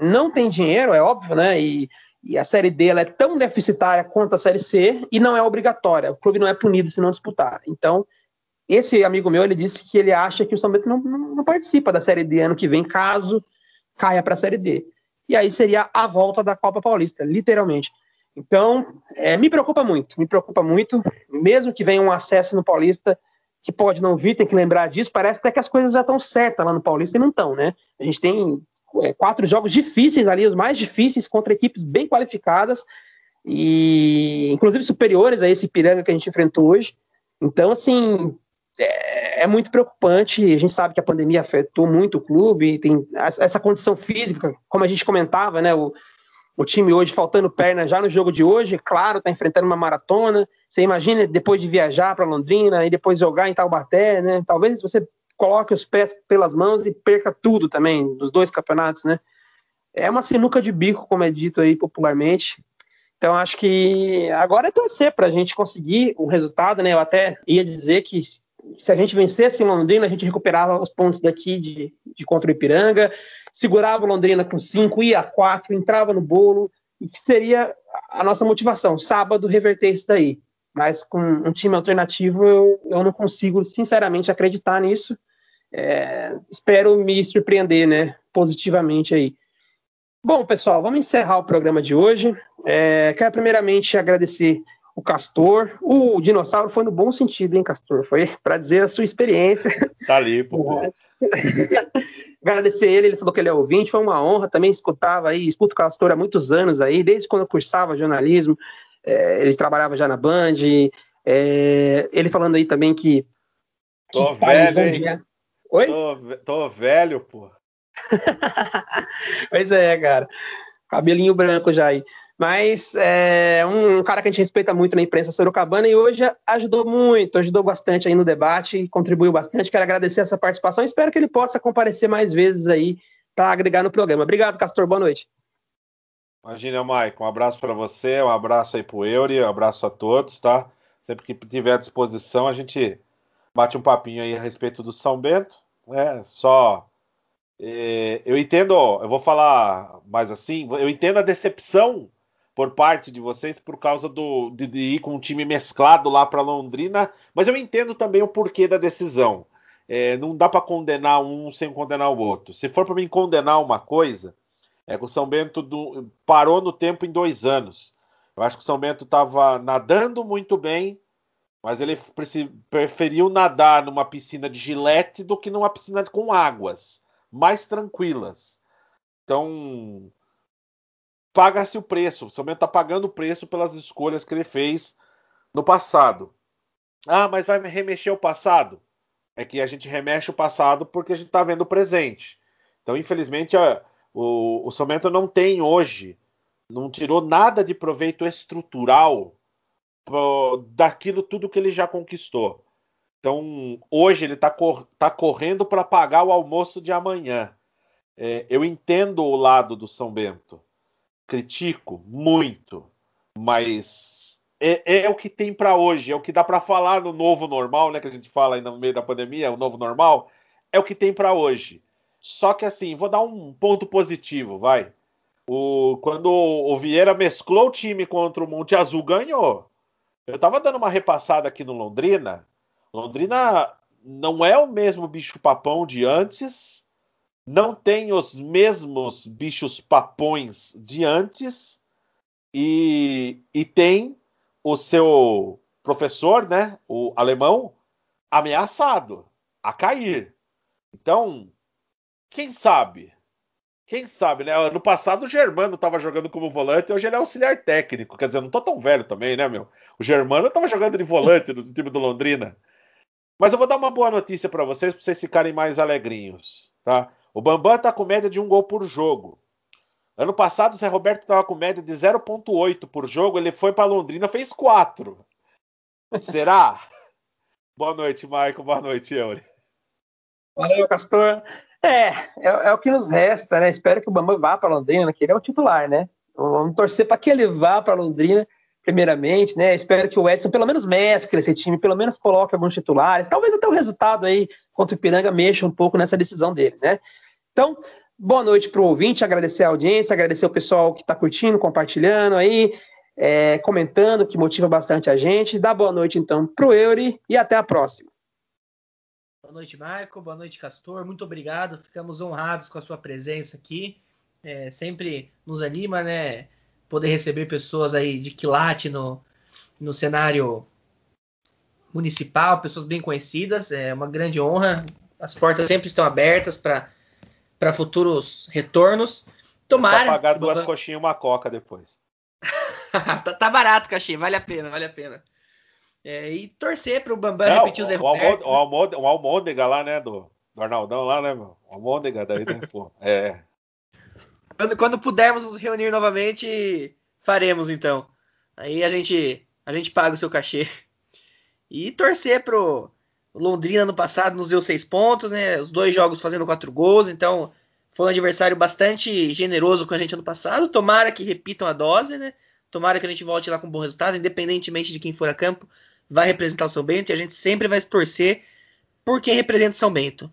[SPEAKER 1] não tem dinheiro, é óbvio, né? E, e a Série D é tão deficitária quanto a Série C e não é obrigatória. O clube não é punido se não disputar. Então, esse amigo meu ele disse que ele acha que o São Bento não, não, não participa da Série D ano que vem, caso caia para a Série D. E aí seria a volta da Copa Paulista, literalmente. Então, é, me preocupa muito, me preocupa muito, mesmo que venha um acesso no Paulista, que pode não vir, tem que lembrar disso, parece até que as coisas já estão certas lá no Paulista e não estão, né? A gente tem é, quatro jogos difíceis ali, os mais difíceis, contra equipes bem qualificadas, e inclusive superiores a esse Piranga que a gente enfrentou hoje. Então, assim, é, é, muito preocupante. A gente sabe que a pandemia afetou muito o clube, tem essa condição física, como a gente comentava, né? O, o time hoje faltando perna já no jogo de hoje, claro, está enfrentando uma maratona. Você imagina depois de viajar para Londrina e depois jogar em Taubaté, né? Talvez você coloque os pés pelas mãos e perca tudo também dos dois campeonatos, né? É uma sinuca de bico, como é dito aí popularmente. Então acho que agora é torcer para a gente conseguir o resultado, né? Eu até ia dizer que se a gente vencesse em Londrina, a gente recuperava os pontos daqui de, de contra o Ipiranga, segurava o Londrina com 5, ia a 4, entrava no bolo, e que seria a nossa motivação, sábado reverter isso daí. Mas com um time alternativo, eu, eu não consigo, sinceramente, acreditar nisso. É, espero me surpreender, né, positivamente aí. Bom, pessoal, vamos encerrar o programa de hoje. É, quero primeiramente agradecer o Castor. O dinossauro foi no bom sentido, hein, Castor? Foi para dizer a sua experiência.
[SPEAKER 3] Tá ali, pô. [laughs]
[SPEAKER 1] Agradecer ele, ele falou que ele é ouvinte, foi uma honra. Também escutava aí, escuto o Castor há muitos anos aí, desde quando eu cursava jornalismo. É, ele trabalhava já na Band. É, ele falando aí também que.
[SPEAKER 3] Tô que velho, hein? Oi? Tô, tô velho, pô. [laughs]
[SPEAKER 1] pois é, cara. Cabelinho branco já aí. Mas é um, um, cara que a gente respeita muito na imprensa sorocabana e hoje ajudou muito, ajudou bastante aí no debate, contribuiu bastante. Quero agradecer essa participação. Espero que ele possa comparecer mais vezes aí para agregar no programa. Obrigado, Castor. Boa noite.
[SPEAKER 3] Imagina, Mike. Um abraço para você, um abraço aí para o Eury, um abraço a todos, tá? Sempre que tiver à disposição, a gente bate um papinho aí a respeito do São Bento. É só. É, eu entendo, eu vou falar mais assim, eu entendo a decepção por parte de vocês por causa do, de, de ir com um time mesclado lá para Londrina, mas eu entendo também o porquê da decisão. É, não dá para condenar um sem condenar o outro. Se for para mim condenar uma coisa, é que o São Bento do, parou no tempo em dois anos. Eu acho que o São Bento estava nadando muito bem, mas ele preferiu nadar numa piscina de gilete do que numa piscina com águas mais tranquilas. Então, paga-se o preço. O São Bento está pagando o preço pelas escolhas que ele fez no passado. Ah, mas vai remexer o passado? É que a gente remexe o passado porque a gente está vendo o presente. Então, infelizmente, a, o, o São Bento não tem hoje, não tirou nada de proveito estrutural pro, daquilo tudo que ele já conquistou. Então, hoje ele está cor, tá correndo para pagar o almoço de amanhã. É, eu entendo o lado do São Bento critico muito, mas é, é o que tem para hoje, é o que dá para falar no novo normal, né? Que a gente fala aí no meio da pandemia, o novo normal, é o que tem para hoje. Só que assim, vou dar um ponto positivo, vai. O, quando o Vieira mesclou o time contra o Monte Azul, ganhou. Eu tava dando uma repassada aqui no Londrina. Londrina não é o mesmo bicho papão de antes, não tem os mesmos bichos papões de antes e, e tem o seu professor, né, o alemão, ameaçado a cair. Então, quem sabe? Quem sabe, né? No passado o Germano estava jogando como volante, hoje ele é auxiliar técnico. Quer dizer, não tô tão velho também, né, meu? O Germano estava jogando de volante no time do Londrina. Mas eu vou dar uma boa notícia para vocês, para vocês ficarem mais alegrinhos, tá? O Bambam está com média de um gol por jogo. Ano passado, o Zé Roberto estava com média de 0,8 por jogo. Ele foi para Londrina, fez 4. Será? [laughs] Boa noite, Marco. Boa noite, Eury.
[SPEAKER 1] Valeu, Castor. É, é, é, o que nos resta, né? Espero que o Bambam vá para Londrina, que ele é o titular, né? Vamos torcer para que ele vá para Londrina, primeiramente, né? Espero que o Edson pelo menos mescle esse time, pelo menos coloque alguns titulares. Talvez até o resultado aí contra o Ipiranga mexa um pouco nessa decisão dele, né? Então, Boa noite para o ouvinte, agradecer a audiência, agradecer o pessoal que está curtindo, compartilhando aí, é, comentando, que motiva bastante a gente. Dá boa noite então para o Eury e até a próxima.
[SPEAKER 2] Boa noite, Marco. Boa noite, Castor. Muito obrigado. Ficamos honrados com a sua presença aqui. É, sempre nos anima, né? Poder receber pessoas aí de quilate no, no cenário municipal, pessoas bem conhecidas. É uma grande honra. As portas sempre estão abertas para futuros retornos. Tomara.
[SPEAKER 3] Só pagar duas coxinhas e uma coca depois. [laughs]
[SPEAKER 2] tá, tá, barato, Caxi. Vale a pena, vale a pena. É, e torcer para o Bambam Não, repetir os erros.
[SPEAKER 3] O, Almôndega, o Almôndega lá, né? Do, do Arnaldão lá, né, meu? O Almôndega daí, né, pô. É.
[SPEAKER 2] Quando, quando pudermos nos reunir novamente, faremos então. Aí a gente, a gente paga o seu cachê. E torcer pro Londrina no passado nos deu seis pontos, né? Os dois jogos fazendo quatro gols, então foi um adversário bastante generoso com a gente ano passado. Tomara que repitam a dose, né? Tomara que a gente volte lá com um bom resultado, independentemente de quem for a campo vai representar o São Bento e a gente sempre vai torcer por quem representa o São Bento.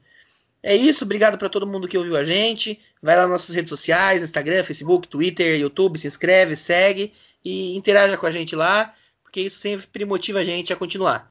[SPEAKER 2] É isso, obrigado para todo mundo que ouviu a gente. Vai lá nas nossas redes sociais, Instagram, Facebook, Twitter, YouTube, se inscreve, segue e interaja com a gente lá, porque isso sempre motiva a gente a continuar.